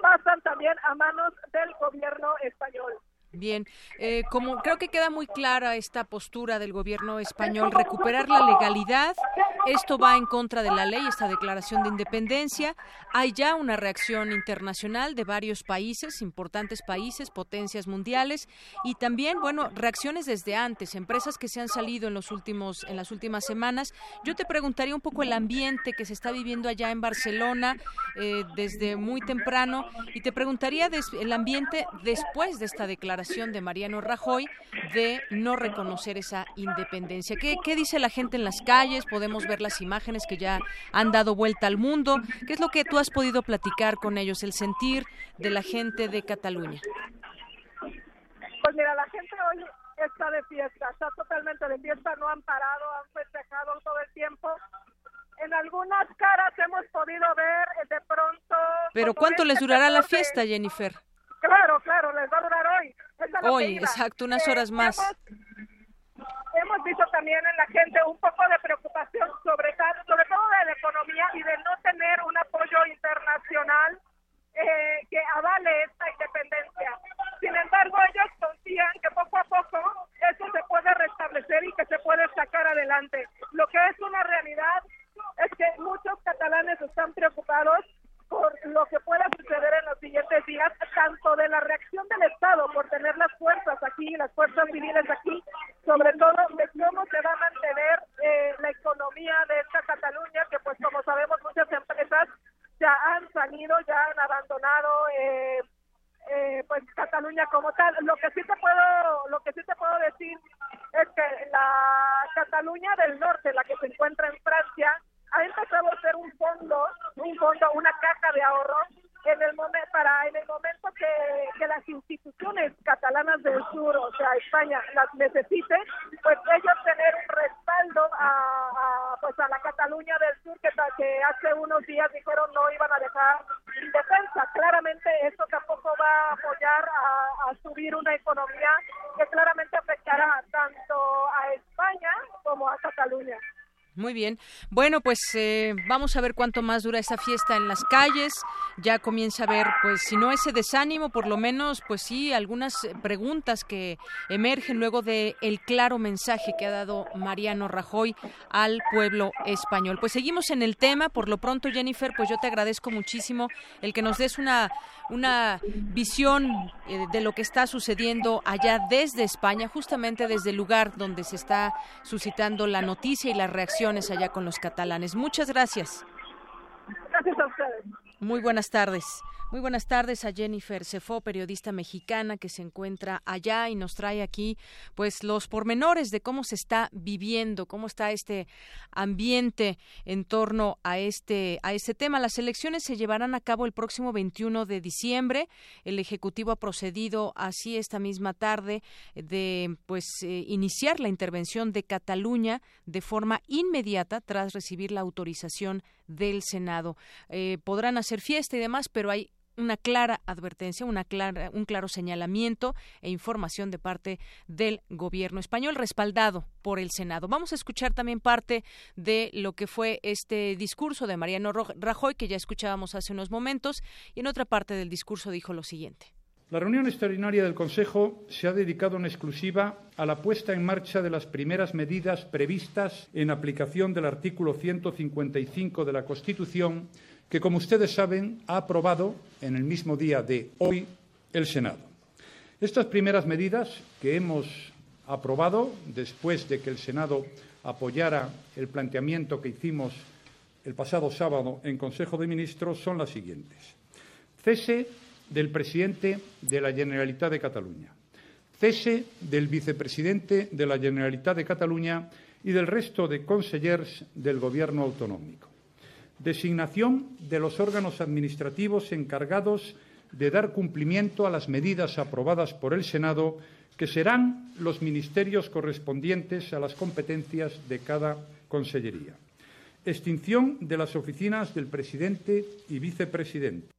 pasan también a manos del gobierno español. Bien, eh, como creo que queda muy clara esta postura del gobierno español, recuperar la legalidad, esto va en contra de la ley, esta declaración de independencia. Hay ya una reacción internacional de varios países, importantes países, potencias mundiales, y también, bueno, reacciones desde antes, empresas que se han salido en los últimos, en las últimas semanas. Yo te preguntaría un poco el ambiente que se está viviendo allá en Barcelona eh, desde muy temprano, y te preguntaría el ambiente después de esta declaración de Mariano Rajoy de no reconocer esa independencia. ¿Qué, ¿Qué dice la gente en las calles? Podemos ver las imágenes que ya han dado vuelta al mundo. ¿Qué es lo que tú has podido platicar con ellos, el sentir de la gente de Cataluña? Pues mira, la gente hoy está de fiesta, está totalmente de fiesta, no han parado, han festejado todo el tiempo. En algunas caras hemos podido ver eh, de pronto... Pero ¿cuánto les durará la fiesta, Jennifer? Claro, claro, les va a durar hoy. Hoy, exacto, unas horas más. Hemos, visto también en la gente un poco de preocupación sobre, sobre todo de la economía y de no tener un apoyo internacional eh, que avale esta independencia. Sin embargo, ellos confían que poco a poco eso se puede restablecer y que se puede sacar adelante. Lo que es una realidad es que muchos catalanes están preocupados por lo que pueda suceder en los siguientes días, tanto de la reacción del Estado por tener las fuerzas aquí, las fuerzas civiles aquí, sobre todo de cómo se va a mantener eh, la economía de esta Cataluña, que pues como sabemos muchas empresas ya han salido, ya han abandonado eh, eh, pues Cataluña como tal. Lo que sí te puedo, lo que sí te puedo decir es que la Cataluña del norte, la que se encuentra en Francia, ha empezado a ser un fondo, un fondo, una caja de ahorro en el momento para en el momento que, que, las instituciones catalanas del sur, o sea España, las necesiten, pues ellos tener un respaldo a, pues a la Cataluña del sur que, que hace unos días dijeron no iban a dejar defensa. Claramente eso tampoco va a apoyar a, a subir una economía que claramente afectará tanto a España como a Cataluña. Muy bien. Bueno, pues eh, vamos a ver cuánto más dura esa fiesta en las calles. Ya comienza a ver, pues, si no ese desánimo, por lo menos, pues sí, algunas preguntas que emergen luego de el claro mensaje que ha dado Mariano Rajoy al pueblo español. Pues seguimos en el tema. Por lo pronto, Jennifer, pues yo te agradezco muchísimo el que nos des una, una visión eh, de lo que está sucediendo allá desde España, justamente desde el lugar donde se está suscitando la noticia y la reacción allá con los catalanes. Muchas gracias. Muy buenas tardes. Muy buenas tardes a Jennifer Cefó, periodista mexicana que se encuentra allá y nos trae aquí pues los pormenores de cómo se está viviendo, cómo está este ambiente en torno a este a este tema. Las elecciones se llevarán a cabo el próximo 21 de diciembre. El ejecutivo ha procedido así esta misma tarde de pues eh, iniciar la intervención de Cataluña de forma inmediata tras recibir la autorización del Senado. Eh, podrán hacer fiesta y demás, pero hay una clara advertencia, una clara, un claro señalamiento e información de parte del gobierno español respaldado por el Senado. Vamos a escuchar también parte de lo que fue este discurso de Mariano Rajoy que ya escuchábamos hace unos momentos y en otra parte del discurso dijo lo siguiente. La reunión extraordinaria del Consejo se ha dedicado en exclusiva a la puesta en marcha de las primeras medidas previstas en aplicación del artículo 155 de la Constitución que, como ustedes saben, ha aprobado en el mismo día de hoy el Senado. Estas primeras medidas que hemos aprobado después de que el Senado apoyara el planteamiento que hicimos el pasado sábado en Consejo de Ministros son las siguientes. Cese del presidente de la Generalitat de Cataluña. Cese del vicepresidente de la Generalitat de Cataluña y del resto de consellers del Gobierno autonómico designación de los órganos administrativos encargados de dar cumplimiento a las medidas aprobadas por el Senado, que serán los ministerios correspondientes a las competencias de cada consellería. Extinción de las oficinas del presidente y vicepresidente.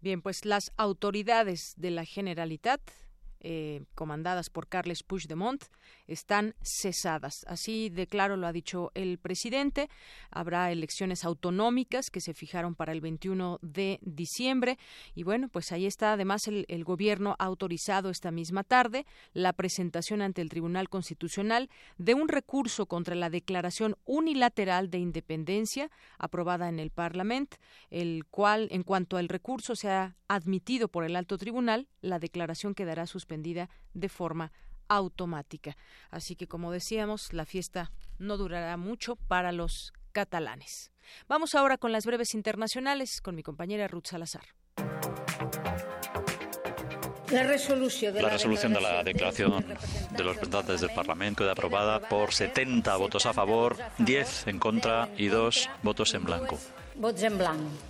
Bien, pues las autoridades de la Generalitat eh, comandadas por Carles Puigdemont están cesadas. Así de claro lo ha dicho el presidente. Habrá elecciones autonómicas que se fijaron para el 21 de diciembre. Y bueno, pues ahí está. Además, el, gobierno ha autorizado esta misma tarde la presentación ante el Tribunal Constitucional de un recurso contra la declaración unilateral de independencia aprobada en el Parlamento, el cual, en cuanto al recurso sea admitido por el alto tribunal, la declaración quedará suspendida de forma automática. Así que, como decíamos, la fiesta no durará mucho para los catalanes. Vamos ahora con las breves internacionales con mi compañera Ruth Salazar. La resolución de la, la, resolución de la declaración de los representantes del Parlamento queda aprobada por 70 votos a favor, 10 en contra y 2 votos en blanco.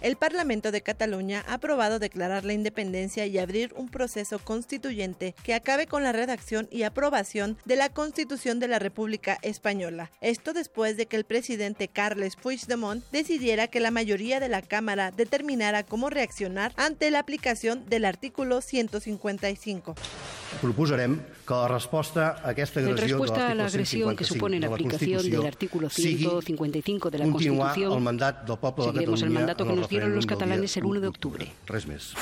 El Parlamento de Cataluña ha aprobado declarar la independencia y abrir un proceso constituyente que acabe con la redacción y aprobación de la Constitución de la República Española. Esto después de que el presidente Carles Puigdemont decidiera que la mayoría de la Cámara determinara cómo reaccionar ante la aplicación del artículo 155. Proposarem que la respuesta a aquesta En agressió respuesta a la de agresión que supone la aplicación del artículo 155 de la continuar el Constitución, mandat del poble de el Catalunya mandato en que el nos dieron los catalanes el 1 de octubre. Res més.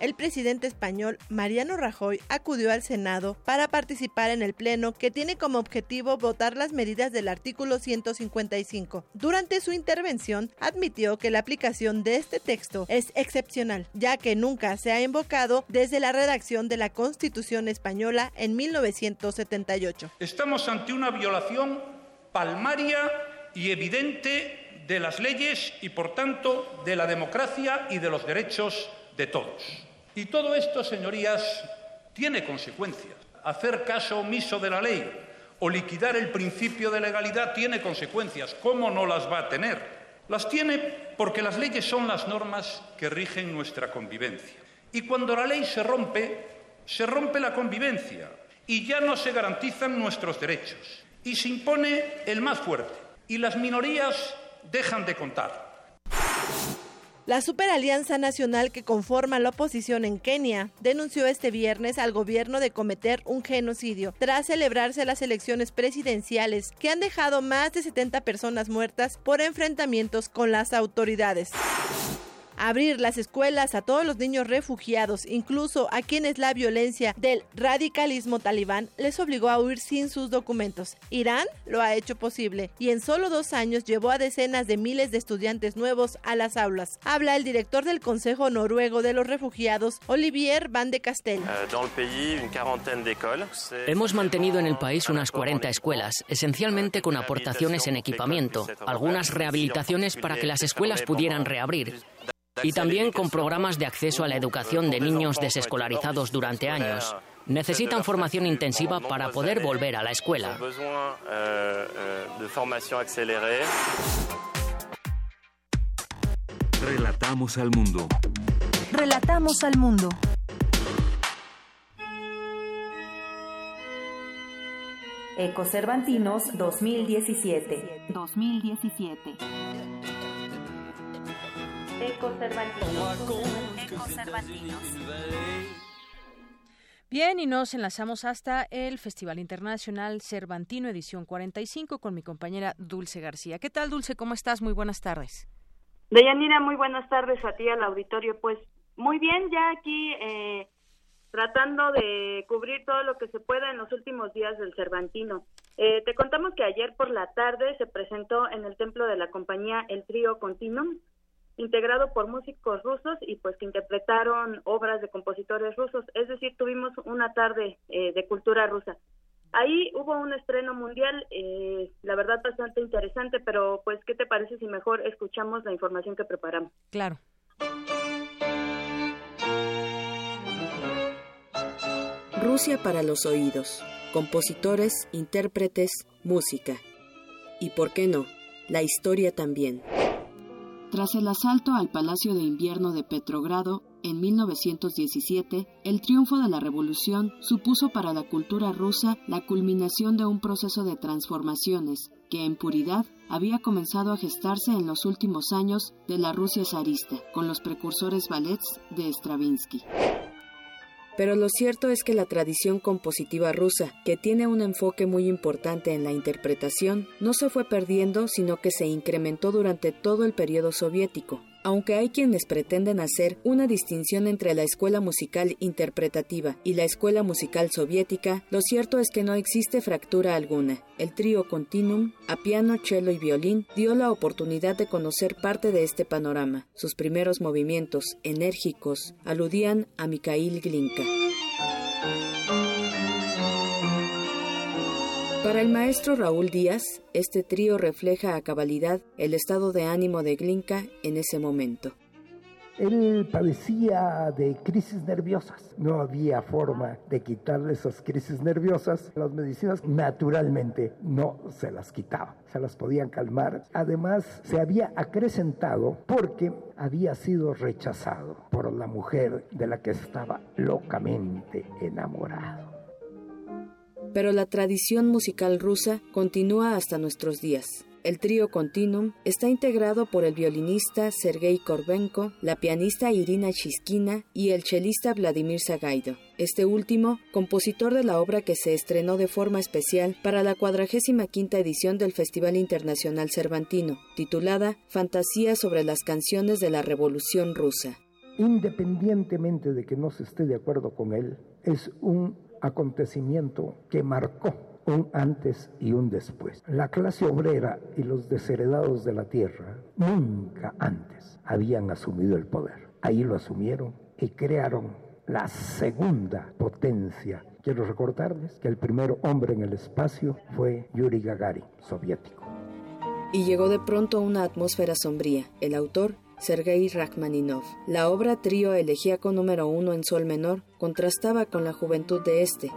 El presidente español Mariano Rajoy acudió al Senado para participar en el Pleno que tiene como objetivo votar las medidas del artículo 155. Durante su intervención admitió que la aplicación de este texto es excepcional, ya que nunca se ha invocado desde la redacción de la Constitución española en 1978. Estamos ante una violación palmaria y evidente de las leyes y, por tanto, de la democracia y de los derechos de todos. Y todo esto, señorías, tiene consecuencias. Hacer caso omiso de la ley o liquidar el principio de legalidad tiene consecuencias. ¿Cómo no las va a tener? Las tiene porque las leyes son las normas que rigen nuestra convivencia. Y cuando la ley se rompe, se rompe la convivencia y ya no se garantizan nuestros derechos. Y se impone el más fuerte. Y las minorías dejan de contar. La Superalianza Nacional que conforma la oposición en Kenia denunció este viernes al gobierno de cometer un genocidio tras celebrarse las elecciones presidenciales que han dejado más de 70 personas muertas por enfrentamientos con las autoridades. Abrir las escuelas a todos los niños refugiados, incluso a quienes la violencia del radicalismo talibán les obligó a huir sin sus documentos. Irán lo ha hecho posible y en solo dos años llevó a decenas de miles de estudiantes nuevos a las aulas. Habla el director del Consejo Noruego de los Refugiados, Olivier Van de Castel. Hemos mantenido en el país unas 40 escuelas, esencialmente con aportaciones en equipamiento, algunas rehabilitaciones para que las escuelas pudieran reabrir y también con programas de acceso a la educación de niños desescolarizados durante años. Necesitan formación intensiva para poder volver a la escuela. Relatamos al mundo. Relatamos al mundo. Ecocervantinos 2017. 2017. Bien, y nos enlazamos hasta el Festival Internacional Cervantino, edición 45, con mi compañera Dulce García. ¿Qué tal, Dulce? ¿Cómo estás? Muy buenas tardes. Deyanira, muy buenas tardes a ti, al auditorio. Pues muy bien, ya aquí eh, tratando de cubrir todo lo que se pueda en los últimos días del Cervantino. Eh, te contamos que ayer por la tarde se presentó en el templo de la compañía el trío Continuum, integrado por músicos rusos y pues que interpretaron obras de compositores rusos, es decir, tuvimos una tarde eh, de cultura rusa. Ahí hubo un estreno mundial, eh, la verdad bastante interesante, pero pues, ¿qué te parece si mejor escuchamos la información que preparamos? Claro. Rusia para los oídos, compositores, intérpretes, música. Y por qué no, la historia también. Tras el asalto al Palacio de Invierno de Petrogrado en 1917, el triunfo de la revolución supuso para la cultura rusa la culminación de un proceso de transformaciones que en puridad había comenzado a gestarse en los últimos años de la Rusia zarista, con los precursores ballets de Stravinsky. Pero lo cierto es que la tradición compositiva rusa, que tiene un enfoque muy importante en la interpretación, no se fue perdiendo, sino que se incrementó durante todo el periodo soviético, aunque hay quienes pretenden hacer una distinción entre la escuela musical interpretativa y la escuela musical soviética, lo cierto es que no existe fractura alguna. El trío Continuum, a piano, cello y violín, dio la oportunidad de conocer parte de este panorama. Sus primeros movimientos, enérgicos, aludían a Mikhail Glinka. Para el maestro Raúl Díaz, este trío refleja a cabalidad el estado de ánimo de Glinka en ese momento. Él padecía de crisis nerviosas. No había forma de quitarle esas crisis nerviosas. Las medicinas naturalmente no se las quitaban, se las podían calmar. Además, se había acrecentado porque había sido rechazado por la mujer de la que estaba locamente enamorado pero la tradición musical rusa continúa hasta nuestros días. El trío Continuum está integrado por el violinista Sergei Korbenko, la pianista Irina Chiskina y el chelista Vladimir Sagaido. Este último, compositor de la obra que se estrenó de forma especial para la 45 edición del Festival Internacional Cervantino, titulada Fantasía sobre las canciones de la Revolución Rusa. Independientemente de que no se esté de acuerdo con él, es un acontecimiento que marcó un antes y un después. La clase obrera y los desheredados de la tierra nunca antes habían asumido el poder. Ahí lo asumieron y crearon la segunda potencia. Quiero recordarles que el primer hombre en el espacio fue Yuri Gagarin, soviético. Y llegó de pronto una atmósfera sombría. El autor Sergei Rachmaninov. La obra trío elegíaco número uno en sol menor contrastaba con la juventud de este,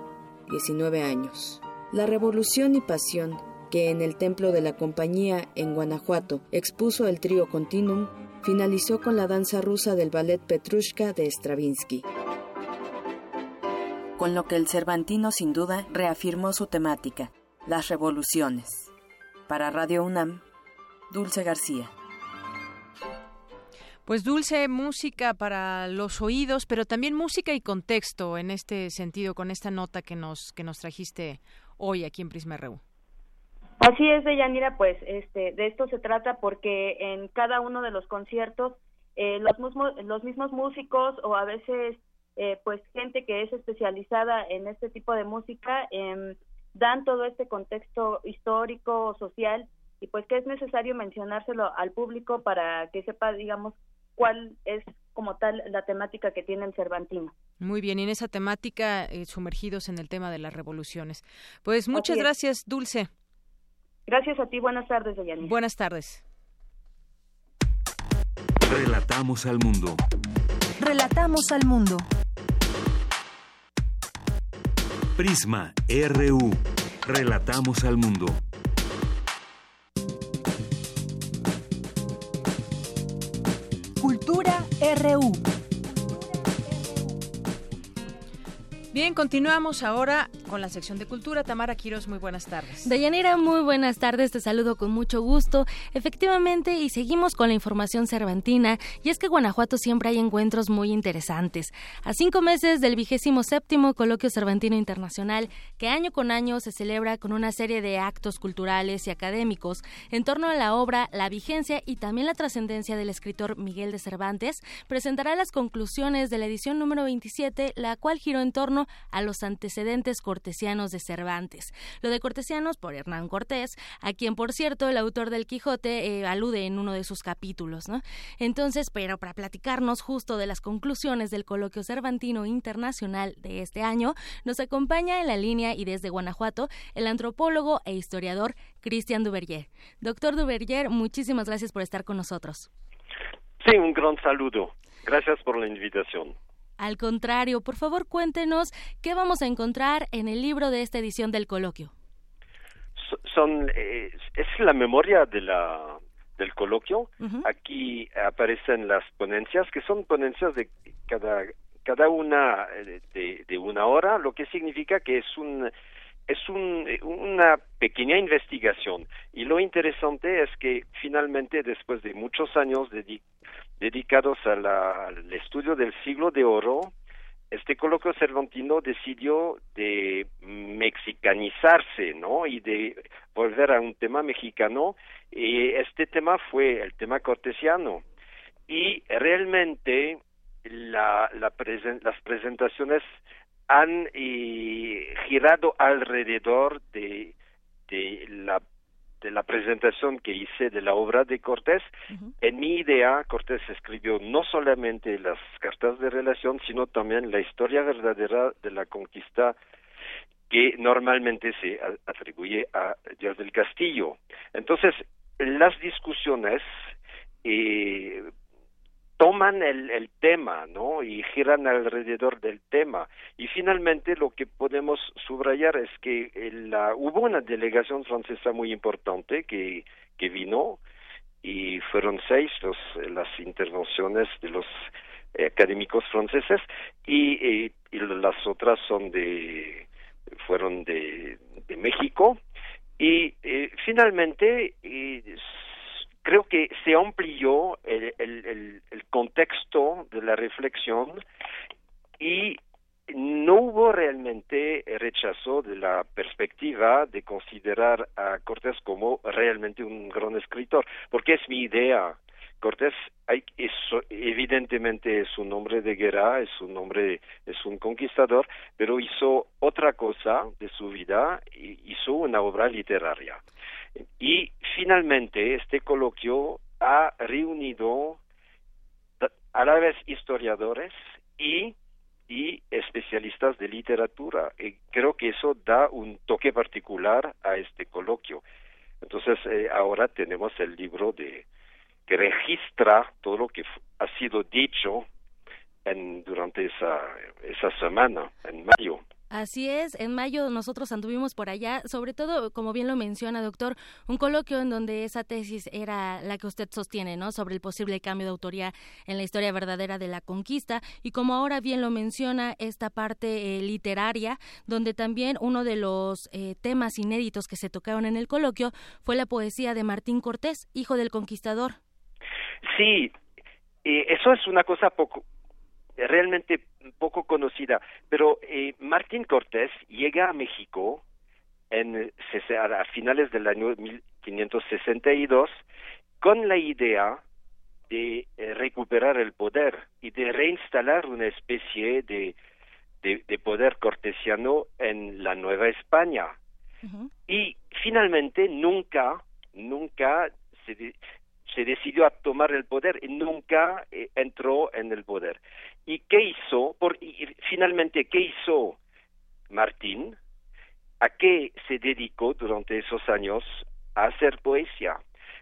19 años. La revolución y pasión que en el templo de la compañía en Guanajuato expuso el trío Continuum finalizó con la danza rusa del ballet Petrushka de Stravinsky. Con lo que el Cervantino sin duda reafirmó su temática, las revoluciones. Para Radio UNAM, Dulce García. Pues dulce música para los oídos, pero también música y contexto en este sentido, con esta nota que nos, que nos trajiste hoy aquí en Prisma RU. Así es, Deyanira, pues este, de esto se trata porque en cada uno de los conciertos eh, los, mismos, los mismos músicos o a veces eh, pues gente que es especializada en este tipo de música eh, dan todo este contexto histórico, social y pues que es necesario mencionárselo al público para que sepa, digamos, cuál es como tal la temática que tiene el Cervantino. Muy bien, y en esa temática eh, sumergidos en el tema de las revoluciones. Pues muchas gracias, Dulce. Gracias a ti, buenas tardes, Deyanira. Buenas tardes. Relatamos al mundo. Relatamos al mundo. Prisma RU. Relatamos al mundo. Bien, continuamos ahora con la sección de cultura. Tamara Quiros, muy buenas tardes. Dayanira, muy buenas tardes. Te saludo con mucho gusto. Efectivamente, y seguimos con la información cervantina, y es que Guanajuato siempre hay encuentros muy interesantes. A cinco meses del vigésimo séptimo Coloquio Cervantino Internacional, que año con año se celebra con una serie de actos culturales y académicos en torno a la obra, la vigencia y también la trascendencia del escritor Miguel de Cervantes, presentará las conclusiones de la edición número 27, la cual giró en torno a los antecedentes cortesianos cortesianos de Cervantes. Lo de cortesianos por Hernán Cortés, a quien, por cierto, el autor del Quijote eh, alude en uno de sus capítulos. ¿no? Entonces, pero para platicarnos justo de las conclusiones del Coloquio Cervantino Internacional de este año, nos acompaña en la línea y desde Guanajuato el antropólogo e historiador Cristian Duverger. Doctor Duverger, muchísimas gracias por estar con nosotros. Sí, un gran saludo. Gracias por la invitación. Al contrario, por favor cuéntenos qué vamos a encontrar en el libro de esta edición del coloquio. Son, eh, es la memoria de la, del coloquio. Aquí aparecen las ponencias, que son ponencias de cada, cada una eh, de, de una hora, lo que significa que es un es un, una pequeña investigación y lo interesante es que finalmente después de muchos años dedicados al estudio del siglo de oro, este coloquio cervantino decidió de mexicanizarse, ¿no? Y de volver a un tema mexicano. Y este tema fue el tema cortesiano. Y realmente la, la las presentaciones han eh, girado alrededor de, de la de la presentación que hice de la obra de Cortés. En mi idea, Cortés escribió no solamente las cartas de relación, sino también la historia verdadera de la conquista que normalmente se atribuye a Dios del Castillo. Entonces, las discusiones eh, toman el, el, tema, ¿no? Y giran alrededor del tema. Y finalmente lo que podemos subrayar es que la, hubo una delegación francesa muy importante que, que vino y fueron seis los, las intervenciones de los académicos franceses y, y, las otras son de fueron de, de México y eh, finalmente creo que se amplió el, el, el, contexto de la reflexión y no hubo realmente rechazo de la perspectiva de considerar a Cortés como realmente un gran escritor, porque es mi idea. Cortés hay, evidentemente es un hombre de guerra, es un hombre, es un conquistador, pero hizo otra cosa de su vida, hizo una obra literaria. Y finalmente este coloquio ha reunido a la vez historiadores y, y especialistas de literatura. Y creo que eso da un toque particular a este coloquio. Entonces eh, ahora tenemos el libro de que registra todo lo que ha sido dicho en, durante esa, esa semana, en mayo. Así es, en mayo nosotros anduvimos por allá, sobre todo, como bien lo menciona, doctor, un coloquio en donde esa tesis era la que usted sostiene, ¿no? Sobre el posible cambio de autoría en la historia verdadera de la conquista y como ahora bien lo menciona, esta parte eh, literaria, donde también uno de los eh, temas inéditos que se tocaron en el coloquio fue la poesía de Martín Cortés, hijo del conquistador. Sí, eso es una cosa poco realmente poco conocida, pero eh, Martín Cortés llega a México en, a finales del año 1562 con la idea de eh, recuperar el poder y de reinstalar una especie de, de, poder cortesiano en la Nueva España. Y finalmente nunca, nunca se, se decidió a tomar el poder y nunca eh, entró en el poder. ¿Y qué hizo? Por, y finalmente, ¿qué hizo Martín? ¿A qué se dedicó durante esos años? A hacer poesía.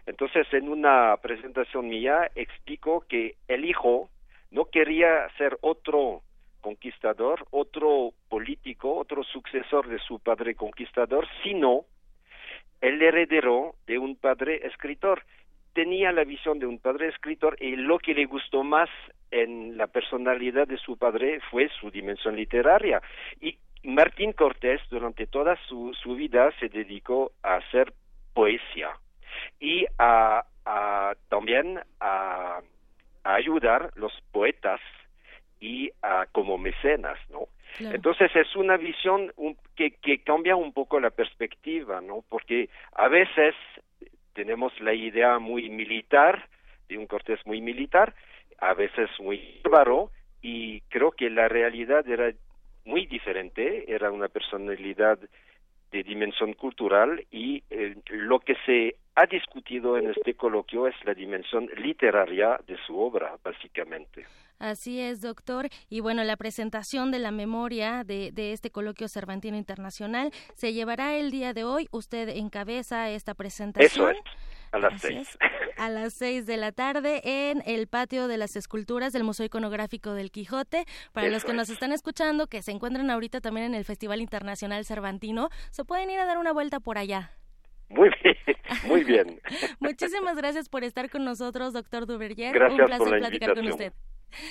Entonces, en una presentación mía, explico que el hijo no quería ser otro conquistador, otro político, otro sucesor de su padre conquistador, sino el heredero de un padre escritor tenía la visión de un padre escritor y lo que le gustó más en la personalidad de su padre fue su dimensión literaria. Y Martín Cortés durante toda su, su vida se dedicó a hacer poesía y a, a también a, a, ayudar los poetas y a, como mecenas, ¿no? Entonces es una visión que, que cambia un poco la perspectiva, ¿no? Porque a veces tenemos la idea muy militar, de un Cortés muy militar, a veces muy bárbaro, y creo que la realidad era muy diferente, era una personalidad de dimensión cultural y eh, lo que se ha discutido en este coloquio es la dimensión literaria de su obra, básicamente. Así es, doctor. Y bueno, la presentación de la memoria de, de, este coloquio Cervantino Internacional se llevará el día de hoy. Usted encabeza esta presentación. Eso es. A las seis. a las seis de la tarde en el patio de las esculturas del Museo Iconográfico del Quijote. Para los que nos están escuchando, que se encuentran ahorita también en el Festival Internacional Cervantino, se pueden ir a dar una vuelta por allá. Muy bien, muy bien. Muchísimas gracias por estar con nosotros, doctor Duverger. Un placer platicar con usted.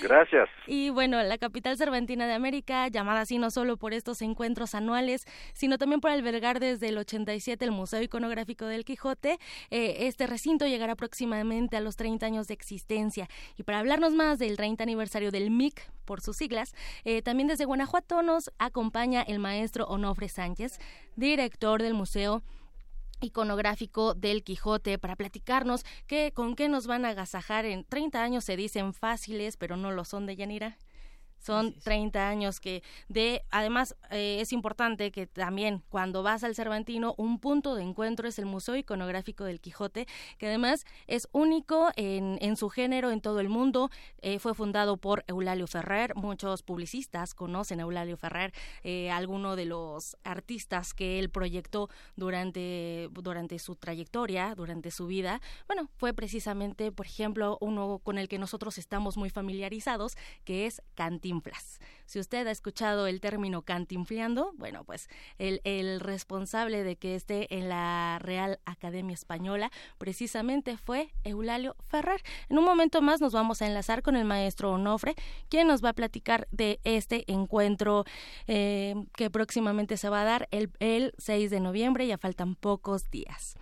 Gracias. Y bueno, la capital cervantina de América, llamada así no solo por estos encuentros anuales, sino también por albergar desde el 87 el Museo Iconográfico del Quijote. Eh, este recinto llegará próximamente a los 30 años de existencia. Y para hablarnos más del 30 aniversario del MIC, por sus siglas, eh, también desde Guanajuato nos acompaña el maestro Onofre Sánchez, director del Museo iconográfico del Quijote para platicarnos qué, con qué nos van a agasajar en 30 años se dicen fáciles pero no lo son de Yanira. Son 30 años que de, además eh, es importante que también cuando vas al Cervantino, un punto de encuentro es el Museo Iconográfico del Quijote, que además es único en, en su género en todo el mundo. Eh, fue fundado por Eulalio Ferrer, muchos publicistas conocen a Eulalio Ferrer, eh, alguno de los artistas que él proyectó durante, durante su trayectoria, durante su vida. Bueno, fue precisamente, por ejemplo, uno con el que nosotros estamos muy familiarizados, que es Si usted ha escuchado el término cantinfleando, bueno, pues el, el responsable de que esté en la Real Academia Española precisamente fue Eulalio Ferrer. En un momento más nos vamos a enlazar con el maestro Onofre, quien nos va a platicar de este encuentro eh, que próximamente se va a dar el, el 6 de noviembre, ya faltan pocos días.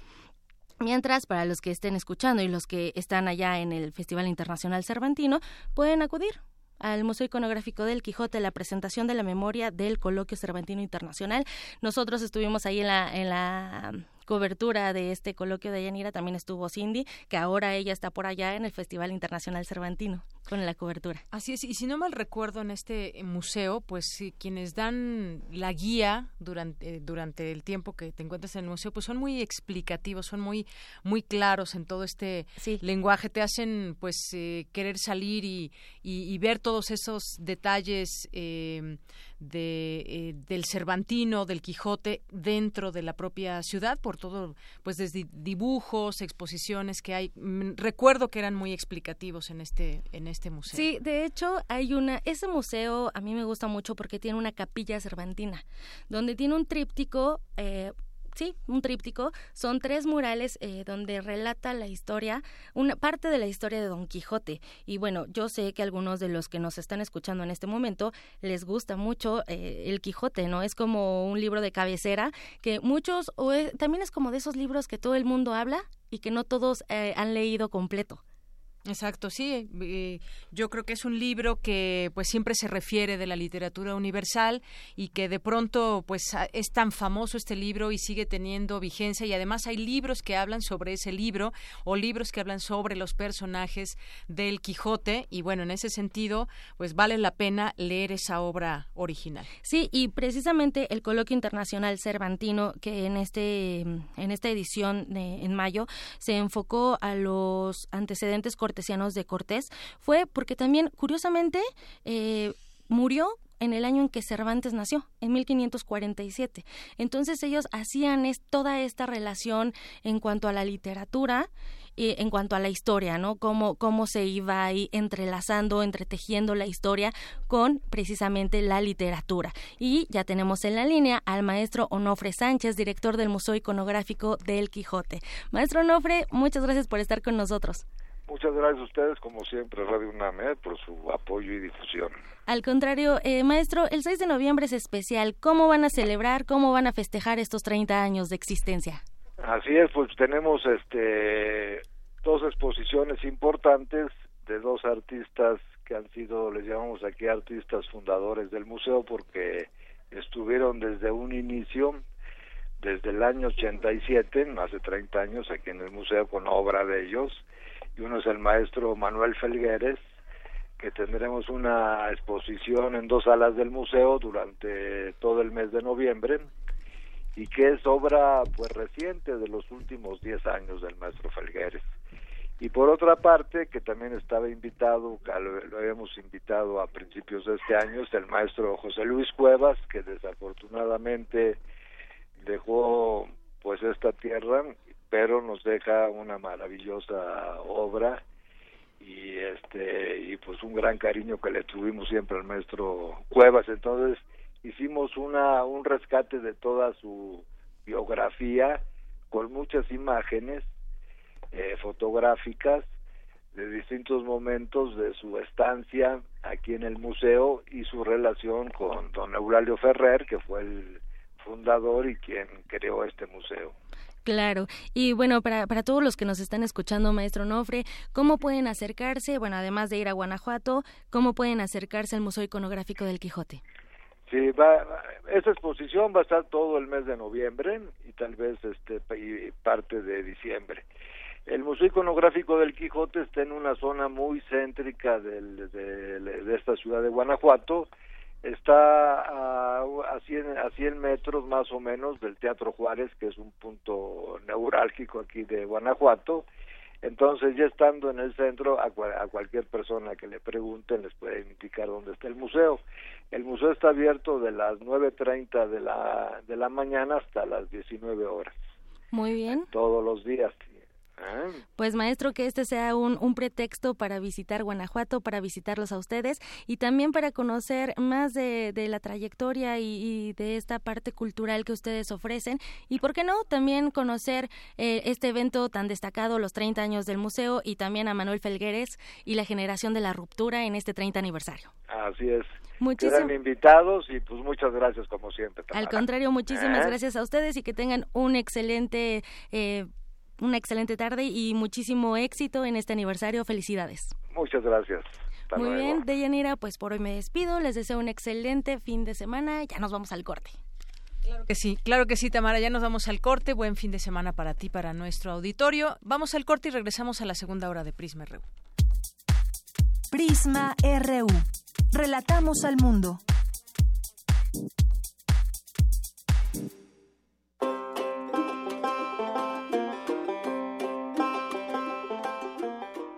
Mientras, para los que estén escuchando y los que están allá en el Festival Internacional Cervantino, pueden acudir al Museo Iconográfico del Quijote la presentación de la memoria del Coloquio Cervantino Internacional. Nosotros estuvimos ahí en la, en la cobertura de este coloquio de Yanira también estuvo Cindy, que ahora ella está por allá en el Festival Internacional Cervantino con la cobertura. Así es, y si no mal recuerdo en este museo, pues quienes dan la guía durante, durante el tiempo que te encuentras en el museo, pues son muy explicativos, son muy, muy claros en todo este lenguaje, te hacen pues eh, querer salir y, y, ver todos esos detalles eh, de, eh, del Cervantino, del Quijote, dentro de la propia ciudad, por todo, pues desde dibujos, exposiciones que hay. Mm, recuerdo que eran muy explicativos en este, en este museo. Sí, de hecho hay una, ese museo a mí me gusta mucho porque tiene una capilla cervantina, donde tiene un tríptico eh, sí, un tríptico, son tres murales eh, donde relata la historia, una parte de la historia de Don Quijote. Y bueno, yo sé que algunos de los que nos están escuchando en este momento les gusta mucho eh, el Quijote, ¿no? Es como un libro de cabecera que muchos, o también es como de esos libros que todo el mundo habla y que no todos eh, han leído completo. Exacto, sí. Eh, yo creo que es un libro que pues siempre se refiere de la literatura universal y que de pronto pues es tan famoso este libro y sigue teniendo vigencia y además hay libros que hablan sobre ese libro o libros que hablan sobre los personajes del Quijote y bueno, en ese sentido pues vale la pena leer esa obra original. Sí, y precisamente el Coloquio Internacional Cervantino que en este en esta edición de, en mayo se enfocó a los antecedentes de Cortés fue porque también, curiosamente, eh, murió en el año en que Cervantes nació, en 1547. Entonces ellos hacían toda esta relación en cuanto a la literatura y en cuanto a la historia, ¿no? Cómo, cómo se iba ahí entrelazando, entretejiendo la historia con precisamente la literatura. Y ya tenemos en la línea al maestro Onofre Sánchez, director del Museo Iconográfico del Quijote. Maestro Onofre, muchas gracias por estar con nosotros. Muchas gracias a ustedes, como siempre, Radio UNAMED, por su apoyo y difusión. Al contrario, eh, maestro, el 6 de noviembre es especial. ¿Cómo van a celebrar, cómo van a festejar estos 30 años de existencia? Así es, pues tenemos este dos exposiciones importantes de dos artistas que han sido, les llamamos aquí artistas fundadores del museo, porque estuvieron desde un inicio, desde el año 87, hace 30 años, aquí en el museo con obra de ellos y uno es el maestro Manuel Felgueres, que tendremos una exposición en dos salas del museo durante todo el mes de noviembre y que es obra pues reciente de los últimos 10 años del maestro Felgueres. Y por otra parte, que también estaba invitado, lo, habíamos invitado a principios de este año, es el maestro José Luis Cuevas, que desafortunadamente dejó pues esta tierra pero nos deja una maravillosa obra y este y pues un gran cariño que le tuvimos siempre al maestro Cuevas entonces hicimos una un rescate de toda su biografía con muchas imágenes eh, fotográficas de distintos momentos de su estancia aquí en el museo y su relación con don Eulalio Ferrer, que fue el fundador y quien creó este museo. Claro. Y bueno, para, para todos los que nos están escuchando, maestro Nofre, ¿cómo pueden acercarse? Bueno, además de ir a Guanajuato, ¿cómo pueden acercarse al Museo Iconográfico del Quijote? Sí, va, esta exposición va a estar todo el mes de noviembre y tal vez este parte de diciembre. El Museo Iconográfico del Quijote está en una zona muy céntrica del, de, esta ciudad de Guanajuato. Está a, a, 100, a 100 metros más o menos del Teatro Juárez, que es un punto neurálgico aquí de Guanajuato. Entonces, ya estando en el centro, a, a cualquier persona que le pregunten les puede indicar dónde está el museo. El museo está abierto de las 9.30 de la, de la mañana hasta las 19 horas. Muy bien. Todos los días. Ah. Pues maestro, que este sea un, un, pretexto para visitar Guanajuato, para visitarlos a ustedes y también para conocer más de, de la trayectoria y, de esta parte cultural que ustedes ofrecen y, ¿por qué no?, también conocer eh, este evento tan destacado, los 30 años del museo y también a Manuel Felgueres y la generación de la ruptura en este 30 aniversario. Así es. Muchísimas invitados y pues muchas gracias como siempre. Al contrario, muchísimas ¿Eh? gracias a ustedes y que tengan un excelente eh, una excelente tarde y muchísimo éxito en este aniversario. Felicidades. Muchas gracias. Muy bien, Deyanira, pues por hoy me despido. Les deseo un excelente fin de semana. Ya nos vamos al corte. Claro que sí, claro que sí, Tamara. Ya nos vamos al corte. Buen fin de semana para ti, para nuestro auditorio. Vamos al corte y regresamos a la segunda hora de Prisma RU. Prisma RU. Relatamos al mundo.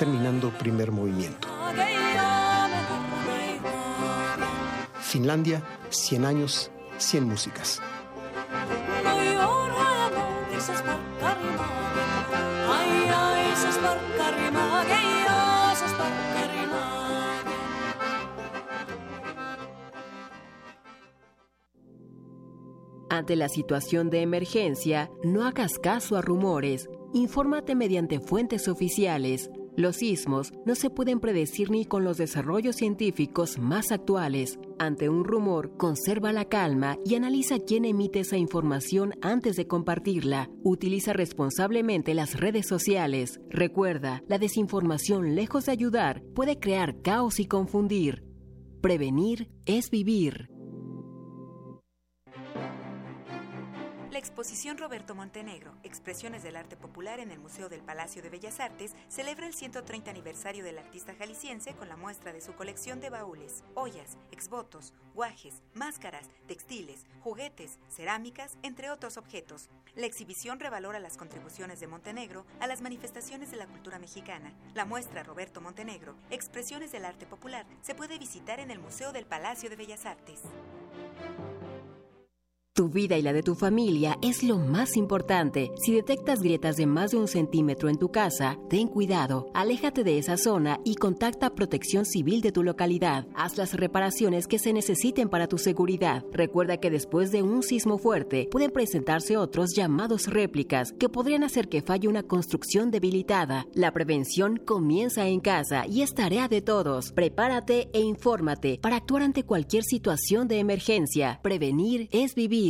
terminando primer movimiento. Finlandia, 100 años, 100 músicas. Ante la situación de emergencia, no hagas caso a rumores, infórmate mediante fuentes oficiales. Los sismos no se pueden predecir ni con los desarrollos científicos más actuales. Ante un rumor, conserva la calma y analiza quién emite esa información antes de compartirla. Utiliza responsablemente las redes sociales. Recuerda, la desinformación, lejos de ayudar, puede crear caos y confundir. Prevenir es vivir. Exposición Roberto Montenegro, Expresiones del Arte Popular en el Museo del Palacio de Bellas Artes, celebra el 130 aniversario del artista jalisciense con la muestra de su colección de baúles, ollas, exvotos, guajes, máscaras, textiles, juguetes, cerámicas, entre otros objetos. La exhibición revalora las contribuciones de Montenegro a las manifestaciones de la cultura mexicana. La muestra Roberto Montenegro, Expresiones del Arte Popular, se puede visitar en el Museo del Palacio de Bellas Artes. Tu vida y la de tu familia es lo más importante. Si detectas grietas de más de un centímetro en tu casa, ten cuidado, aléjate de esa zona y contacta Protección Civil de tu localidad. Haz las reparaciones que se necesiten para tu seguridad. Recuerda que después de un sismo fuerte pueden presentarse otros llamados réplicas que podrían hacer que falle una construcción debilitada. La prevención comienza en casa y es tarea de todos. Prepárate e infórmate para actuar ante cualquier situación de emergencia. Prevenir es vivir.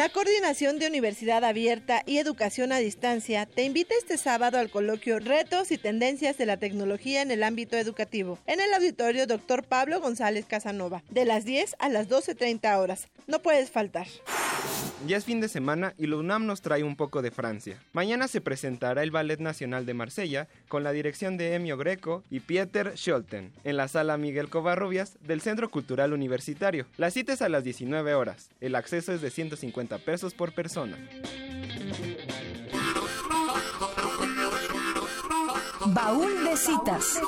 La Coordinación de Universidad Abierta y Educación a Distancia te invita este sábado al coloquio Retos y Tendencias de la Tecnología en el ámbito educativo, en el auditorio Dr. Pablo González Casanova, de las 10 a las 12.30 horas. No puedes faltar. Ya es fin de semana y la nos trae un poco de Francia. Mañana se presentará el Ballet Nacional de Marsella con la dirección de Emio Greco y Pieter Scholten en la sala Miguel Covarrubias del Centro Cultural Universitario. La cita es a las 19 horas. El acceso es de 150 pesos por persona. Baúl de citas.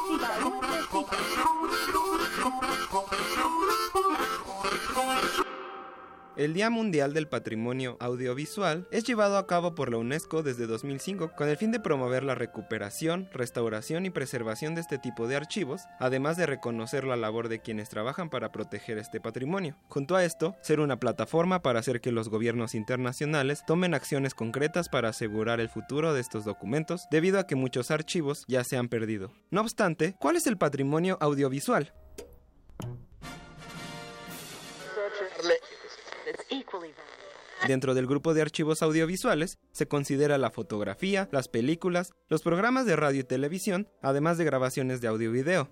El Día Mundial del Patrimonio Audiovisual es llevado a cabo por la UNESCO desde 2005 con el fin de promover la recuperación, restauración y preservación de este tipo de archivos, además de reconocer la labor de quienes trabajan para proteger este patrimonio. Junto a esto, ser una plataforma para hacer que los gobiernos internacionales tomen acciones concretas para asegurar el futuro de estos documentos, debido a que muchos archivos ya se han perdido. No obstante, ¿cuál es el patrimonio audiovisual? Dentro del grupo de archivos audiovisuales se considera la fotografía, las películas, los programas de radio y televisión, además de grabaciones de audio y video.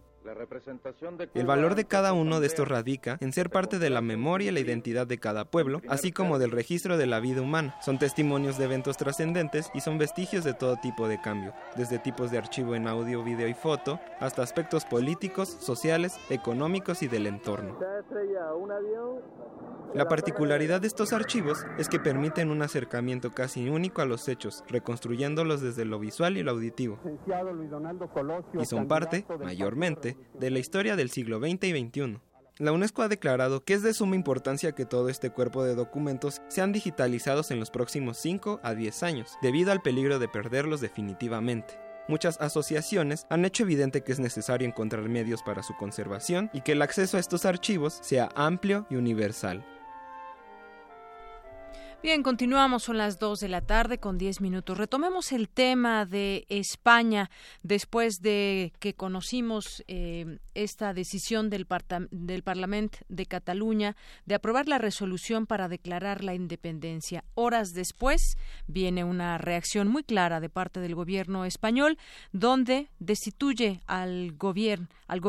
El valor de cada uno de estos radica en ser parte de la memoria y la identidad de cada pueblo, así como del registro de la vida humana. Son testimonios de eventos trascendentes y son vestigios de todo tipo de cambio, desde tipos de archivo en audio, video y foto, hasta aspectos políticos, sociales, económicos y del entorno. La particularidad de estos archivos es que permiten un acercamiento casi único a los hechos, reconstruyéndolos desde lo visual y lo auditivo. Y son parte, mayormente, de la historia del siglo XX y XXI. La UNESCO ha declarado que es de suma importancia que todo este cuerpo de documentos sean digitalizados en los próximos 5 a 10 años, debido al peligro de perderlos definitivamente. Muchas asociaciones han hecho evidente que es necesario encontrar medios para su conservación y que el acceso a estos archivos sea amplio y universal. Bien, continuamos, son las 2 de la tarde con 10 minutos. Retomemos el tema de España después de que conocimos eh, esta decisión del, Parlamento de Cataluña de aprobar la resolución para declarar la independencia. Horas después viene una reacción muy clara de parte del gobierno español donde destituye al gobierno al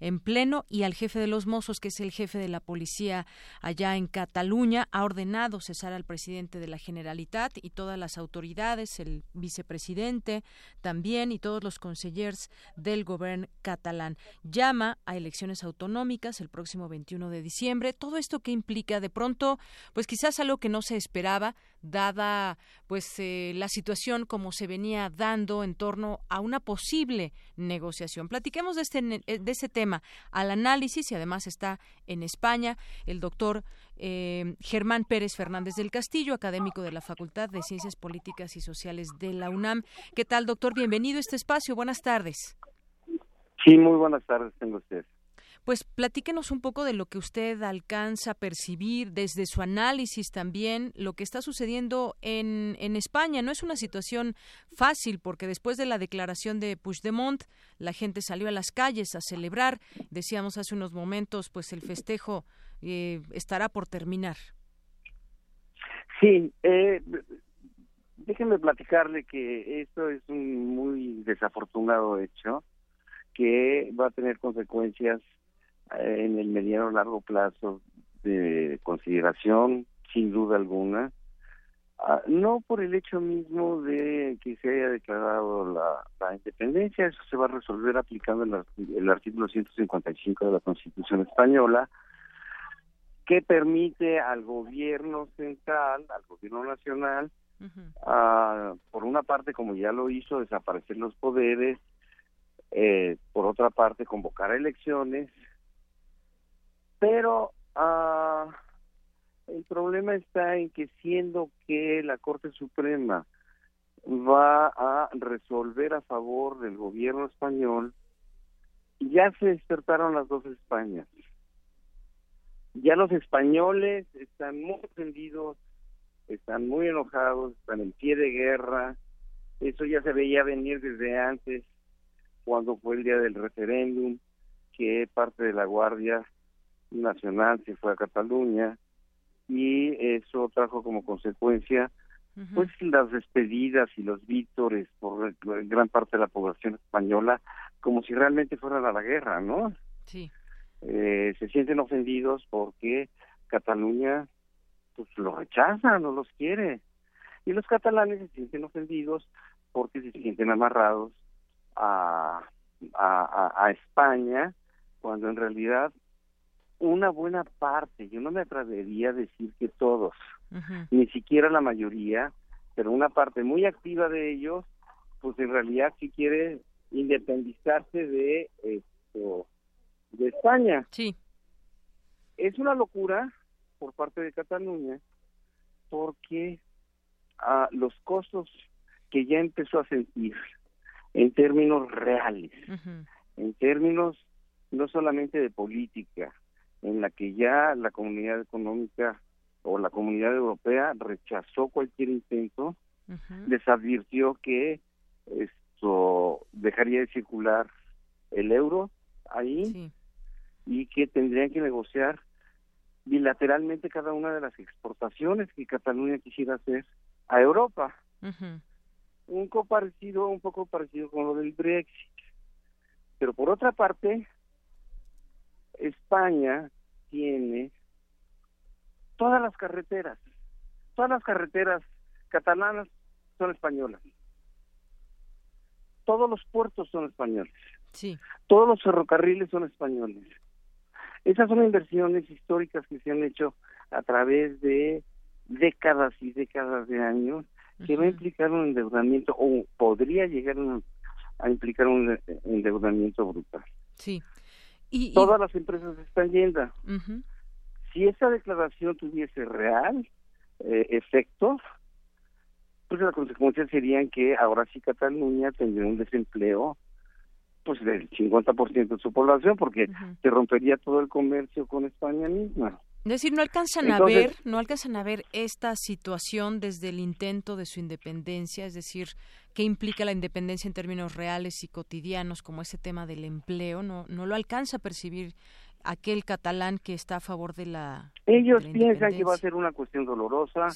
en pleno y al jefe de los Mossos, que es el jefe de la policía allá en Cataluña, ha ordenado cesar al presidente de la Generalitat y todas las autoridades, el vicepresidente también y todos los consellers del gobierno catalán. Llama a elecciones autonómicas el próximo 21 de diciembre. Todo esto que implica de pronto, pues quizás algo que no se esperaba, dada pues eh, la situación como se venía dando en torno a una posible negociación. Platiquemos de este de ese tema al análisis y además está en España el doctor eh, Germán Pérez Fernández del Castillo, académico de la Facultad de Ciencias Políticas y Sociales de la UNAM. ¿Qué tal, doctor? Bienvenido a este espacio. Buenas tardes. Sí, muy buenas tardes, tengo usted. Pues platíquenos un poco de lo que usted alcanza a percibir desde su análisis también, lo que está sucediendo en, en España. No es una situación fácil porque después de la declaración de Puigdemont, la gente salió a las calles a celebrar. Decíamos hace unos momentos, pues el festejo eh, estará por terminar. Sí, eh, déjenme platicarle que esto es un muy desafortunado hecho que va a tener consecuencias en el mediano largo plazo de consideración, sin duda alguna, ah, no por el hecho mismo de que se haya declarado la, independencia, eso se va a resolver aplicando el, artículo 155 de la Constitución española, que permite al gobierno central, al gobierno nacional, ah, por una parte, como ya lo hizo, desaparecer los poderes, eh, por otra parte, convocar elecciones, pero ah, el problema está en que siendo que la Corte Suprema va a resolver a favor del gobierno español, ya se despertaron las dos Españas. Ya los españoles están muy ofendidos están muy enojados, están en pie de guerra. Eso ya se veía venir desde antes, cuando fue el día del referéndum, que parte de la Guardia Nacional se fue a Cataluña y eso trajo como consecuencia pues las despedidas y los vítores por gran parte de la población española como si realmente fueran a la guerra, ¿no? Sí. Eh, se sienten ofendidos porque Cataluña pues lo rechaza, no los quiere. Y los catalanes se sienten ofendidos porque se sienten amarrados a, a, a España, cuando en realidad una buena parte, yo no me atrevería a decir que todos, ni siquiera la mayoría, pero una parte muy activa de ellos, pues en realidad sí quiere independizarse de esto, de España. Sí. Es una locura por parte de Cataluña porque a los costos que ya empezó a sentir en términos reales, en términos no solamente de política, en la que ya la comunidad económica o la comunidad europea rechazó cualquier intento, les advirtió que esto dejaría de circular el euro ahí y que tendrían que negociar bilateralmente cada una de las exportaciones que Cataluña quisiera hacer a Europa. Un poco parecido, un poco parecido con lo del Brexit. Pero por otra parte, España tiene todas las carreteras, todas las carreteras catalanas son españolas. Todos los puertos son españoles. Sí. Todos los ferrocarriles son españoles. Esas son inversiones históricas que se han hecho a través de décadas y décadas de años que va a implicar un endeudamiento o podría llegar a implicar un endeudamiento brutal. Sí. Y, Todas las empresas están yendo. Si esa declaración tuviese real eh, efecto, pues las consecuencias serían que ahora sí Cataluña tendría un desempleo pues del 50% de su población porque se rompería todo el comercio con España misma. Es decir, no alcanzan a ver, no alcanzan a ver esta situación desde el intento de su independencia, es decir, qué implica la independencia en términos reales y cotidianos, como ese tema del empleo, no, no lo alcanza a percibir aquel catalán que está a favor de la. Ellos piensan que va a ser una cuestión dolorosa,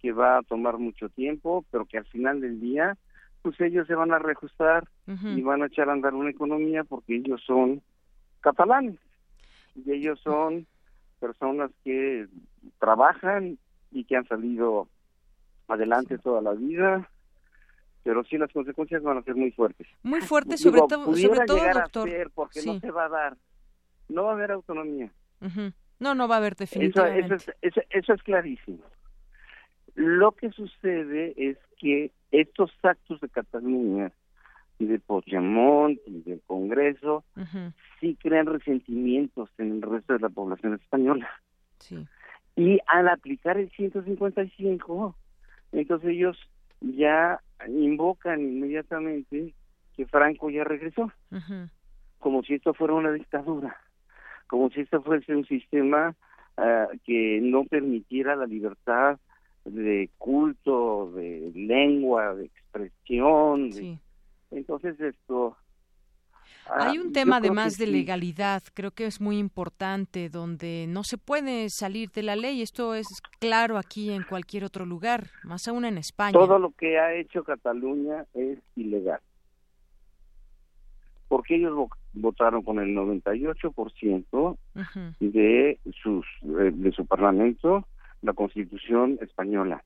que va a tomar mucho tiempo, pero que al final del día pues ellos se van a reajustar y van a echar a andar una economía porque ellos son catalanes. Y ellos son personas que trabajan y que han salido adelante toda la vida pero sí las consecuencias van a ser muy fuertes. Muy fuertes sobre, todo sobre todo doctor. porque no se va a dar. No va a haber autonomía. No no va a haber definitivamente. eso, eso, eso es clarísimo. Lo que sucede es que estos actos de Cataluña y de Puigdemont y del Congreso sí crean resentimientos en el resto de la población española. Y al aplicar el 155, entonces ellos ya invocan inmediatamente que Franco ya regresó, como si esto fuera una dictadura, como si esto fuese un sistema ah, que no permitiera la libertad de culto, de lengua, de expresión. Entonces esto... Ah, Hay un tema además de legalidad, creo que es muy importante, donde no se puede salir de la ley. Esto es claro aquí en cualquier otro lugar, más aún en España. Todo lo que ha hecho Cataluña es ilegal. Porque ellos votaron con el 98% de sus eh, de su parlamento la Constitución española.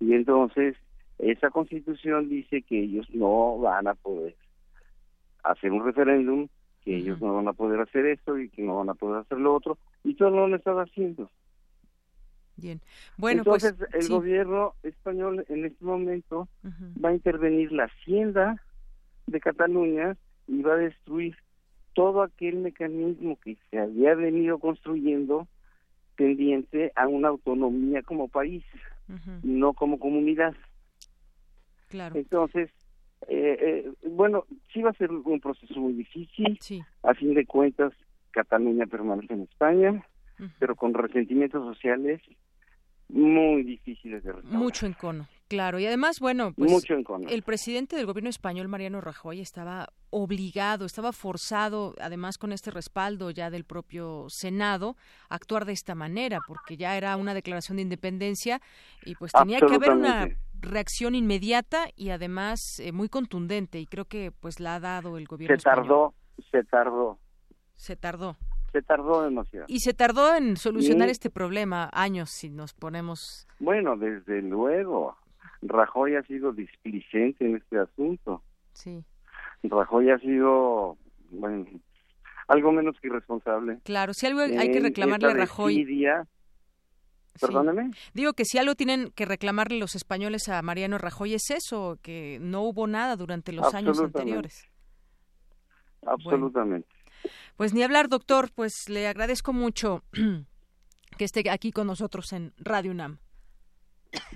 Y entonces, esa Constitución dice que ellos no van a poder hacer un referéndum, que ellos no van a poder hacer esto y que no van a poder hacer lo otro, y todo lo han estado haciendo. Bien. Bueno, pues, Entonces, el gobierno español en este momento va a intervenir la hacienda de Cataluña y va a destruir todo aquel mecanismo que se había venido construyendo pendiente a una autonomía como país, no como comunidad. Claro. Entonces, eh, eh, bueno, sí va a ser un proceso muy difícil. A fin de cuentas, Cataluña permanece en España, pero con resentimientos sociales muy difíciles de resolver. Mucho encono, claro. Y además, bueno, pues Mucho el presidente del gobierno español, Mariano Rajoy, estaba obligado, estaba forzado, además con este respaldo ya del propio Senado, a actuar de esta manera, porque ya era una declaración de independencia y pues tenía que haber una. Reacción inmediata y además eh, muy contundente y creo que pues la ha dado el gobierno Se tardó, se tardó, se tardó se tardó demasiado. y se tardó en solucionar Y- este problema años si nos ponemos Bueno, desde luego, Rajoy ha sido displicente en este asunto. sí Rajoy ha sido, bueno, algo menos que irresponsable. claro si algo hay que reclamarle a Rajoy desidia- Perdóneme. Digo que si algo tienen que reclamarle los españoles a Mariano Rajoy es eso, que no hubo nada durante los años anteriores. Absolutamente. Pues ni hablar, doctor, pues le agradezco mucho que esté aquí con nosotros en Radio UNAM.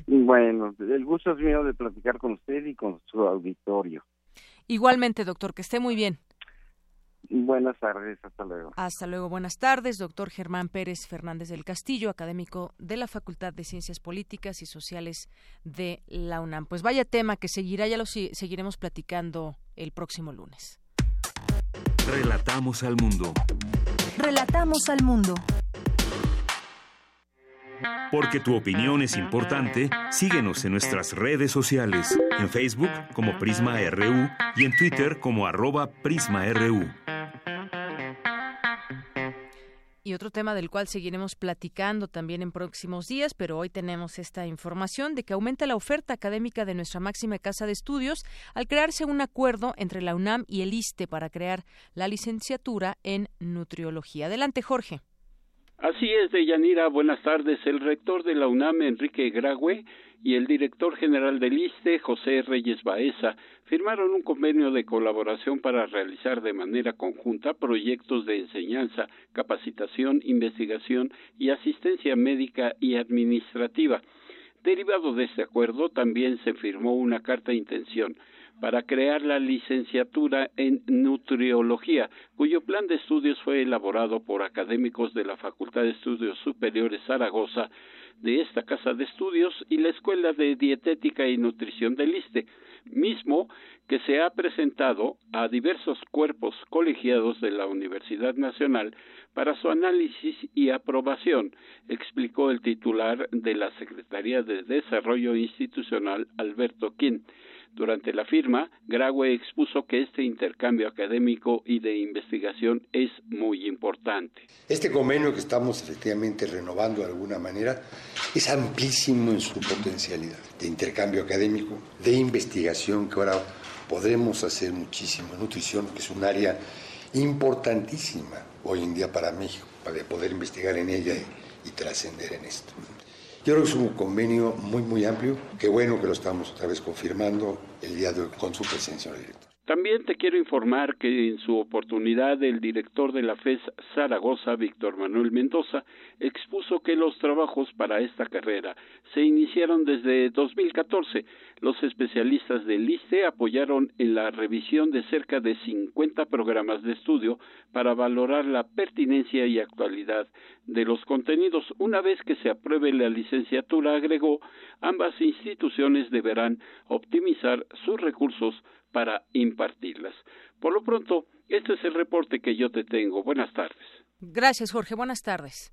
Bueno, el gusto es mío de platicar con usted y con su auditorio. Igualmente, doctor, que esté muy bien. Buenas tardes, hasta luego. Hasta luego, buenas tardes, doctor Germán Pérez Fernández del Castillo, académico de la Facultad de Ciencias Políticas y Sociales de la UNAM. Pues vaya tema que seguirá, ya lo seguiremos platicando el próximo lunes. Relatamos al mundo. Relatamos al mundo. Porque tu opinión es importante, síguenos en nuestras redes sociales, en Facebook como Prisma RU y en Twitter como arroba PrismaRU. Y otro tema del cual seguiremos platicando también en próximos días, pero hoy tenemos esta información de que aumenta la oferta académica de nuestra máxima casa de estudios al crearse un acuerdo entre la UNAM y el ISTE para crear la licenciatura en nutriología. Adelante, Jorge. Así es, Deyanira. Buenas tardes. El rector de la UNAM, Enrique Graue, y el director general del ISTE, José Reyes Baeza, firmaron un convenio de colaboración para realizar de manera conjunta proyectos de enseñanza, capacitación, investigación y asistencia médica y administrativa. Derivado de este acuerdo, también se firmó una carta de intención para crear la licenciatura en nutriología, cuyo plan de estudios fue elaborado por académicos de la Facultad de Estudios Superiores Zaragoza, de esta casa de estudios y la Escuela de Dietética y Nutrición del ISTE, mismo que se ha presentado a diversos cuerpos colegiados de la Universidad Nacional para su análisis y aprobación, explicó el titular de la Secretaría de Desarrollo Institucional, Alberto Quinn. Durante la firma, Graue expuso que este intercambio académico y de investigación es muy importante. Este convenio que estamos efectivamente renovando de alguna manera es amplísimo en su potencialidad de intercambio académico, de investigación, que ahora podremos hacer muchísimo. Nutrición, que es un área importantísima hoy en día para México, para poder investigar en ella y, y trascender en esto. Yo creo que es un convenio muy, muy amplio. Qué bueno que lo estamos otra vez confirmando el día de hoy con su presencia, señor director. También te quiero informar que en su oportunidad el director de la FES Zaragoza, Víctor Manuel Mendoza, expuso que los trabajos para esta carrera se iniciaron desde 2014. Los especialistas del ISTE apoyaron en la revisión de cerca de 50 programas de estudio para valorar la pertinencia y actualidad de los contenidos. Una vez que se apruebe la licenciatura, agregó, ambas instituciones deberán optimizar sus recursos para impartirlas. Por lo pronto, este es el reporte que yo te tengo. Buenas tardes. Gracias, Jorge. Buenas tardes.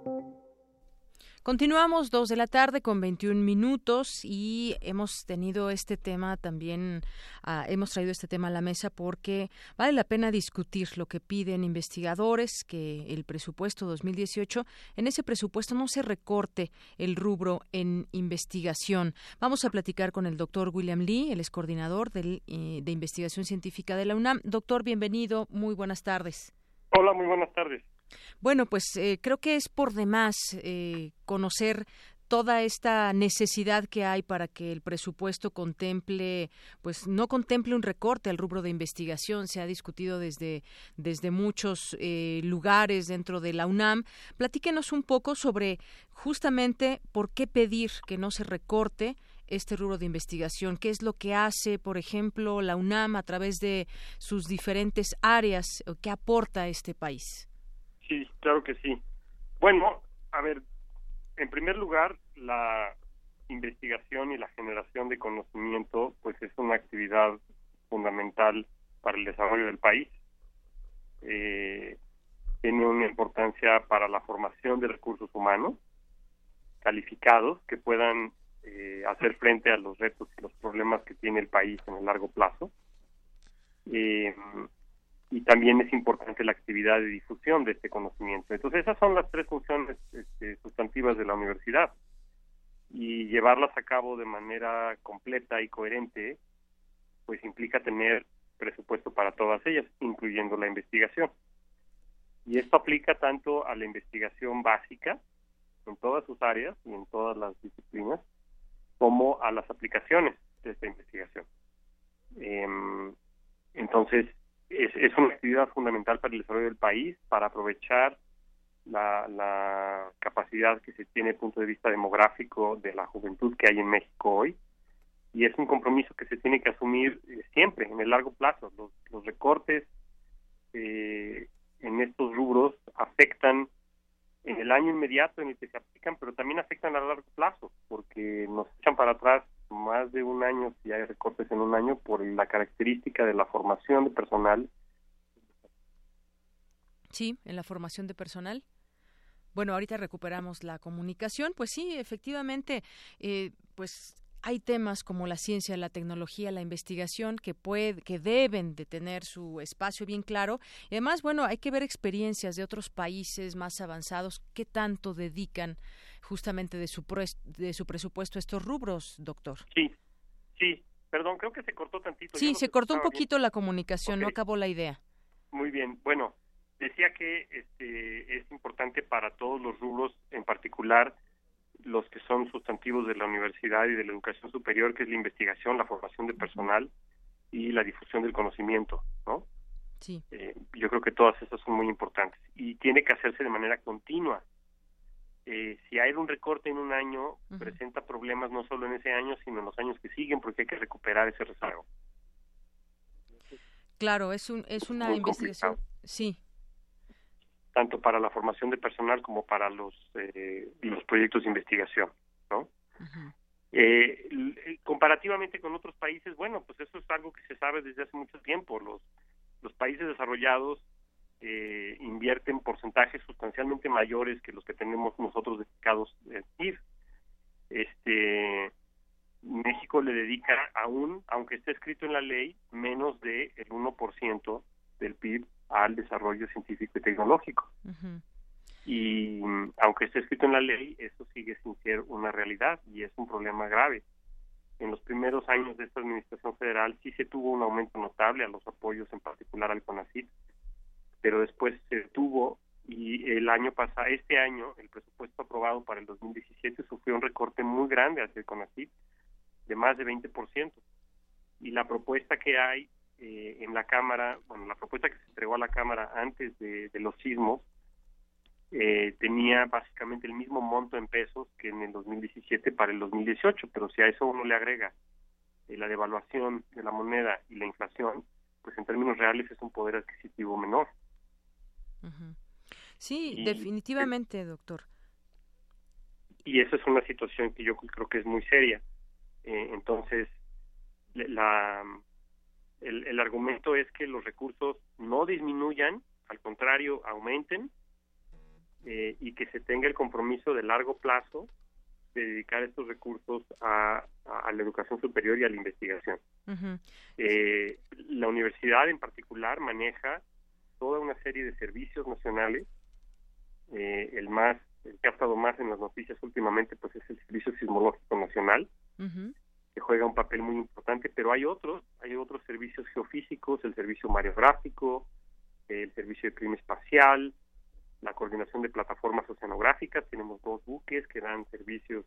Continuamos dos de la tarde con 21 minutos y hemos tenido este tema también, ah, hemos traído este tema a la mesa porque vale la pena discutir lo que piden investigadores, que el presupuesto 2018, en ese presupuesto no se recorte el rubro en investigación. Vamos a platicar con el doctor William Lee, el es coordinador eh, de investigación científica de la UNAM. Doctor, bienvenido, muy buenas tardes. Hola, muy buenas tardes. Bueno, pues eh, creo que es por demás eh, conocer toda esta necesidad que hay para que el presupuesto contemple, pues no contemple un recorte al rubro de investigación. Se ha discutido desde, desde muchos eh, lugares dentro de la UNAM. Platíquenos un poco sobre justamente por qué pedir que no se recorte este rubro de investigación? ¿Qué es lo que hace, por ejemplo, la UNAM a través de sus diferentes áreas? ¿Qué aporta a este país? Sí, claro que sí. Bueno, a ver, en primer lugar, la investigación y la generación de conocimiento, pues es una actividad fundamental para el desarrollo del país. Eh, tiene una importancia para la formación de recursos humanos calificados que puedan eh, hacer frente a los retos y los problemas que tiene el país en el largo plazo. Eh, y también es importante la actividad de difusión de este conocimiento. Entonces, esas son las tres funciones este, sustantivas de la universidad. Y llevarlas a cabo de manera completa y coherente, pues implica tener presupuesto para todas ellas, incluyendo la investigación. Y esto aplica tanto a la investigación básica, en todas sus áreas y en todas las disciplinas, como a las aplicaciones de esta investigación. Em, entonces, es, una actividad fundamental para el desarrollo del país, para aprovechar la, capacidad que se tiene desde el punto de vista demográfico de la juventud que hay en México hoy. Y es un compromiso que se tiene que asumir eh, siempre, en el largo plazo. Los, recortes eh, en estos rubros afectan en el año inmediato en el que se aplican, pero también afectan a largo plazo, porque nos echan para atrás más de un año si hay recortes en un año por la característica de la formación de personal. Sí, en la formación de personal. Bueno, ahorita recuperamos la comunicación. Pues sí, efectivamente, eh, pues hay temas como la ciencia, la tecnología, la investigación que puede, que deben de tener su espacio bien claro. Y además, bueno, hay que ver experiencias de otros países más avanzados que tanto dedican justamente de su de su presupuesto a estos rubros, doctor. Sí, sí. Perdón, creo que se cortó tantito. Sí, se cortó un poquito la comunicación, no acabó la idea. Muy bien. Bueno, decía que este, es importante para todos los rubros, en particular los que son sustantivos de la universidad y de la educación superior, que es la investigación, la formación de personal y la difusión del conocimiento, ¿no? Sí. Eh, yo creo que todas esas son muy importantes y tiene que hacerse de manera continua. Eh, si hay un recorte en un año, presenta problemas no solo en ese año, sino en los años que siguen, porque hay que recuperar ese rezago. Claro, es, un, es una investigación. Sí, tanto para la formación de personal como para los eh, los proyectos de investigación, ¿no? Eh, comparativamente con otros países, bueno, pues eso es algo que se sabe desde hace mucho tiempo. Los los países desarrollados eh, invierten porcentajes sustancialmente mayores que los que tenemos nosotros dedicados a ir. Este México le dedica aún, aunque esté escrito en la ley, menos del de 1% del PIB al desarrollo científico y tecnológico. Y aunque esté escrito en la ley, eso sigue sin ser una realidad y es un problema grave. En los primeros años de esta administración federal sí se tuvo un aumento notable a los apoyos, en particular al CONACYT, pero después se tuvo y el año pasado, este año, el presupuesto aprobado para el 2017 sufrió un recorte muy grande hacia el CONACYT de más de 20%. Y la propuesta que hay eh, en la Cámara, bueno, la propuesta que se entregó a la Cámara antes de, los sismos eh, tenía básicamente el mismo monto en pesos que en el 2017 para el 2018, pero si a eso uno le agrega eh, la devaluación de la moneda y la inflación, pues en términos reales es un poder adquisitivo menor. Sí, definitivamente, doctor. Y esa es una situación que yo creo que es muy seria. entonces, la, el, argumento es que los recursos no disminuyan, al contrario, aumenten eh, y que se tenga el compromiso de largo plazo de dedicar estos recursos a, la educación superior y a la investigación. Eh, la universidad en particular maneja toda una serie de servicios nacionales. Eh, el más, el que ha estado más en las noticias últimamente, pues es el Servicio Sismológico Nacional, que juega un papel muy importante, pero hay otros, hay otros servicios geofísicos, el servicio mareográfico, el servicio de clima espacial, la coordinación de plataformas oceanográficas, tenemos dos buques que dan servicios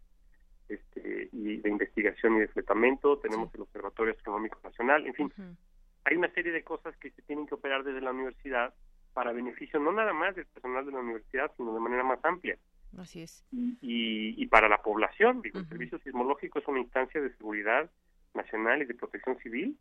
y de investigación y de fletamento, tenemos el Observatorio Astronómico Nacional, en fin, hay una serie de cosas que se tienen que operar desde la universidad para beneficio no nada más del personal de la universidad, sino de manera más amplia. Así es. Y, y para la población, digo, el Servicio Sismológico es una instancia de seguridad nacional y de protección civil.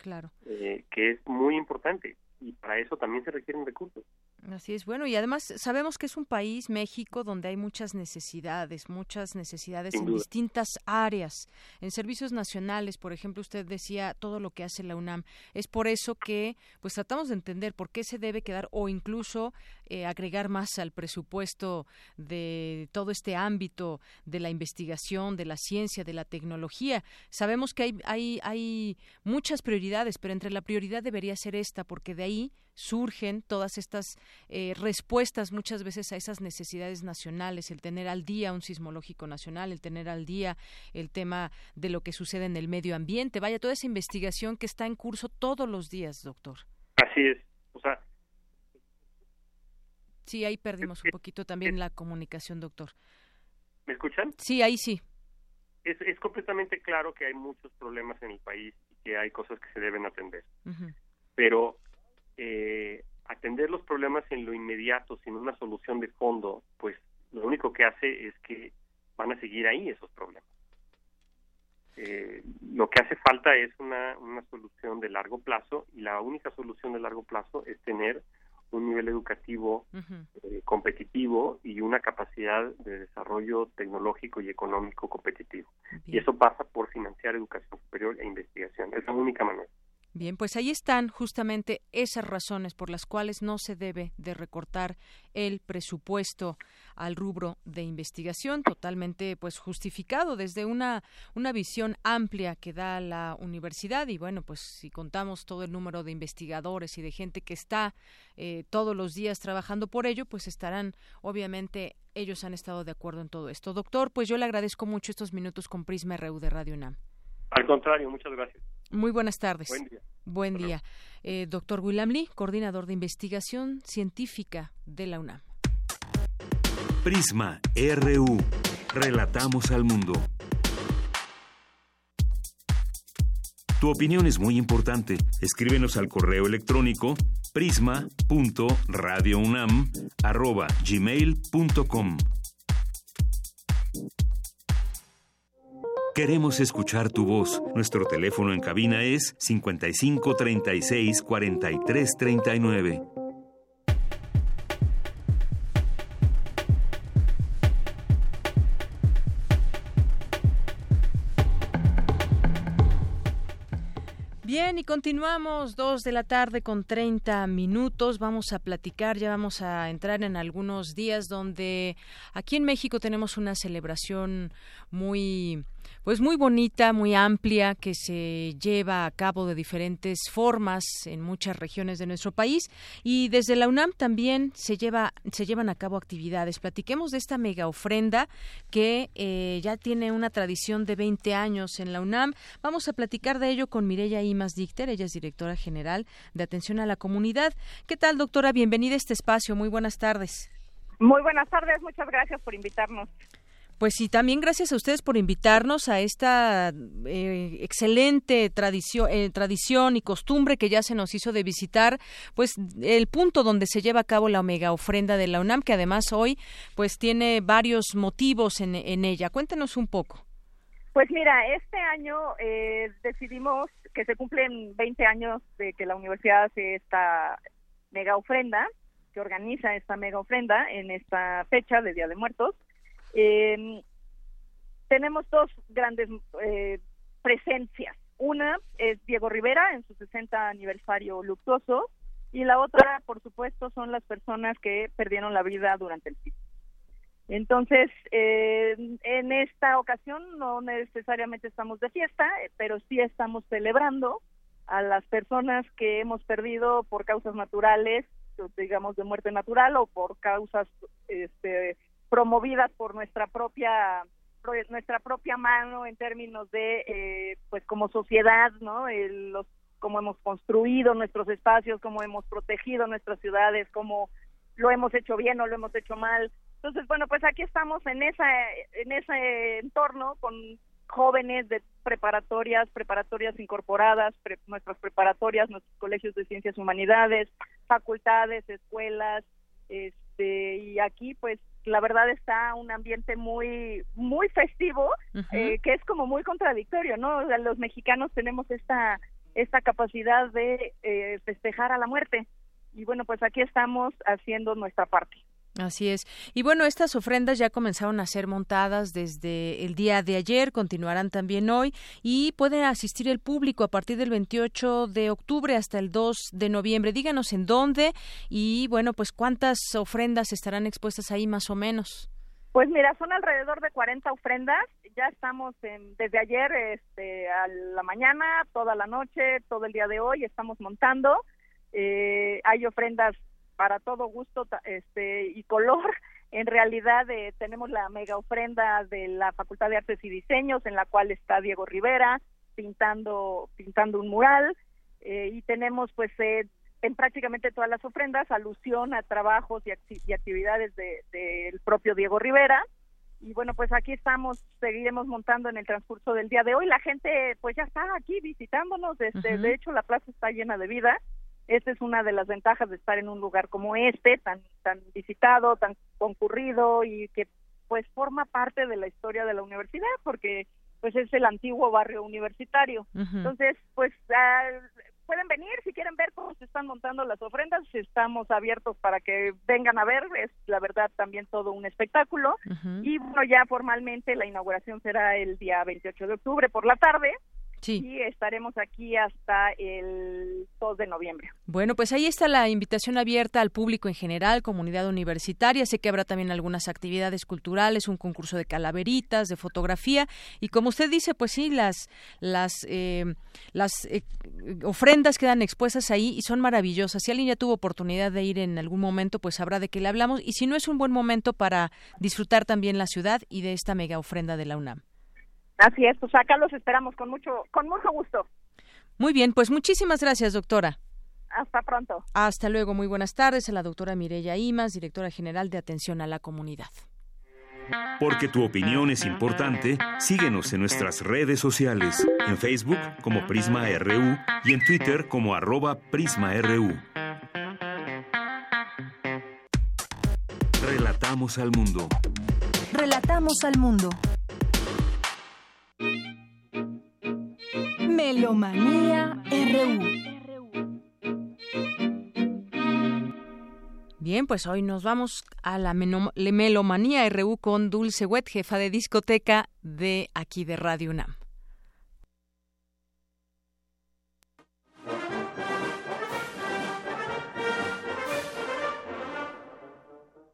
Claro. Eh, que es muy importante y para eso también se requieren recursos. Así es, bueno, y además sabemos que es un país, México, donde hay muchas necesidades, muchas necesidades en distintas áreas. En servicios nacionales, por ejemplo, usted decía todo lo que hace la UNAM. Es por eso que, pues, tratamos de entender por qué se debe quedar o incluso eh, agregar más al presupuesto de todo este ámbito de la investigación, de la ciencia, de la tecnología. Sabemos que hay, hay, hay muchas prioridades, pero entre la prioridad debería ser esta, porque de ahí surgen todas estas eh, respuestas muchas veces a esas necesidades nacionales, el tener al día un sismológico nacional, el tener al día el tema de lo que sucede en el medio ambiente, vaya, toda esa investigación que está en curso todos los días, doctor. Así es, o sea... Sí, ahí perdimos un poquito también la comunicación, doctor. ¿Me escuchan? Sí, ahí sí. Es, es completamente claro que hay muchos problemas en el país y que hay cosas que se deben atender. Pero eh, atender los problemas en lo inmediato sin una solución de fondo, pues lo único que hace es que van a seguir ahí esos problemas. Eh, lo que hace falta es una, una solución de largo plazo y la única solución de largo plazo es tener un nivel educativo eh, competitivo y una capacidad de desarrollo tecnológico y económico competitivo. Y eso pasa por financiar educación superior e investigación. Es la única manera. Bien, pues ahí están justamente esas razones por las cuales no se debe de recortar el presupuesto al rubro de investigación, totalmente pues justificado desde una, una visión amplia que da la universidad y bueno, pues si contamos todo el número de investigadores y de gente que está eh, todos los días trabajando por ello, pues estarán obviamente ellos han estado de acuerdo en todo esto. Doctor, pues yo le agradezco mucho estos minutos con Prisma RU de Radio UNAM. Al contrario, muchas gracias. Muy buenas tardes. Buen día. Buen día. Eh, doctor William Lee, coordinador de investigación científica de la UNAM. Prisma RU. Relatamos al mundo. Tu opinión es muy importante. Escríbenos al correo electrónico prisma.radiounam@gmail.com. Queremos escuchar tu voz. Nuestro teléfono en cabina es 55 36 43 39. Bien, y continuamos dos de la tarde con 30 minutos. Vamos a platicar, ya vamos a entrar en algunos días donde aquí en México tenemos una celebración muy pues muy bonita, muy amplia, que se lleva a cabo de diferentes formas en muchas regiones de nuestro país y desde la UNAM también se lleva se llevan a cabo actividades. Platiquemos de esta mega ofrenda que eh, ya tiene una tradición de 20 años en la UNAM. Vamos a platicar de ello con Mireya Imas Dicter, ella es directora general de atención a la comunidad. ¿Qué tal, doctora? Bienvenida a este espacio. Muy buenas tardes. Muy buenas tardes, muchas gracias por invitarnos. Pues sí, también gracias a ustedes por invitarnos a esta eh, excelente tradición, eh, tradición y costumbre que ya se nos hizo de visitar, pues el punto donde se lleva a cabo la Omega Ofrenda de la UNAM, que además hoy pues tiene varios motivos en, en ella. Cuéntenos un poco. Pues mira, este año eh, decidimos que se cumplen 20 años de que la universidad hace esta mega ofrenda, que organiza esta mega ofrenda en esta fecha de Día de Muertos. Eh, tenemos dos grandes eh, presencias. Una es Diego Rivera en su 60 aniversario luctuoso y la otra, por supuesto, son las personas que perdieron la vida durante el sismo. Entonces, eh, en esta ocasión no necesariamente estamos de fiesta, pero sí estamos celebrando a las personas que hemos perdido por causas naturales, digamos de muerte natural o por causas este, promovidas por nuestra propia nuestra propia mano en términos de eh, pues como sociedad no El, los cómo hemos construido nuestros espacios cómo hemos protegido nuestras ciudades cómo lo hemos hecho bien o lo hemos hecho mal. Entonces, bueno, pues aquí estamos en esa en ese entorno con jóvenes de preparatorias, preparatorias incorporadas, nuestras preparatorias, nuestros colegios de ciencias humanidades, facultades, escuelas, este, y aquí pues la verdad está un ambiente muy muy festivo eh, que es como muy contradictorio no los mexicanos tenemos esta esta capacidad de eh, festejar a la muerte. Y bueno pues aquí estamos haciendo nuestra parte Así es. Y bueno, estas ofrendas ya comenzaron a ser montadas desde el día de ayer, continuarán también hoy y puede asistir el público a partir del 28 de octubre hasta el 2 de noviembre. Díganos en dónde y bueno, pues cuántas ofrendas estarán expuestas ahí más o menos. Pues mira, son alrededor de 40 ofrendas. Ya estamos en, desde ayer este, a la mañana, toda la noche, todo el día de hoy, estamos montando. Eh, hay ofrendas para todo gusto este y color. En realidad eh, tenemos la mega ofrenda de la Facultad de Artes y Diseños en la cual está Diego Rivera pintando pintando un mural eh, y tenemos pues eh, en prácticamente todas las ofrendas alusión a trabajos y, actividades del de, propio Diego Rivera. Y bueno pues aquí estamos seguiremos montando en el transcurso del día de hoy. La gente pues ya está aquí visitándonos este, de hecho la plaza está llena de vida esta es una de las ventajas de estar en un lugar como este, tan, tan visitado, tan concurrido y que pues forma parte de la historia de la universidad porque pues es el antiguo barrio universitario. Entonces, pues ah, pueden venir si quieren ver cómo se están montando las ofrendas, estamos abiertos para que vengan a ver, es la verdad también todo un espectáculo. Y bueno, ya formalmente la inauguración será el día 28 de octubre por la tarde Sí. Y estaremos aquí hasta el 2 de noviembre. Bueno, pues ahí está la invitación abierta al público en general, comunidad universitaria. Sé que habrá también algunas actividades culturales, un concurso de calaveritas, de fotografía. Y como usted dice, pues sí, las, las, eh, las eh, ofrendas quedan expuestas ahí y son maravillosas. Si alguien ya tuvo oportunidad de ir en algún momento, pues sabrá de qué le hablamos. Y si no, es un buen momento para disfrutar también la ciudad y de esta mega ofrenda de la UNAM. Así es, pues acá los esperamos con mucho, con mucho gusto. Muy bien, pues muchísimas gracias, doctora. Hasta pronto. Hasta luego, muy buenas tardes a la doctora Mireya Imas, directora general de Atención a la Comunidad. Porque tu opinión es importante, síguenos en nuestras redes sociales, en Facebook como Prisma RU y en Twitter como arroba PrismaRU. Relatamos al mundo. Relatamos al mundo. Melomanía RU. Bien, pues hoy nos vamos a la Melomanía RU con Dulce Wet, jefa de discoteca de aquí de Radio UNAM.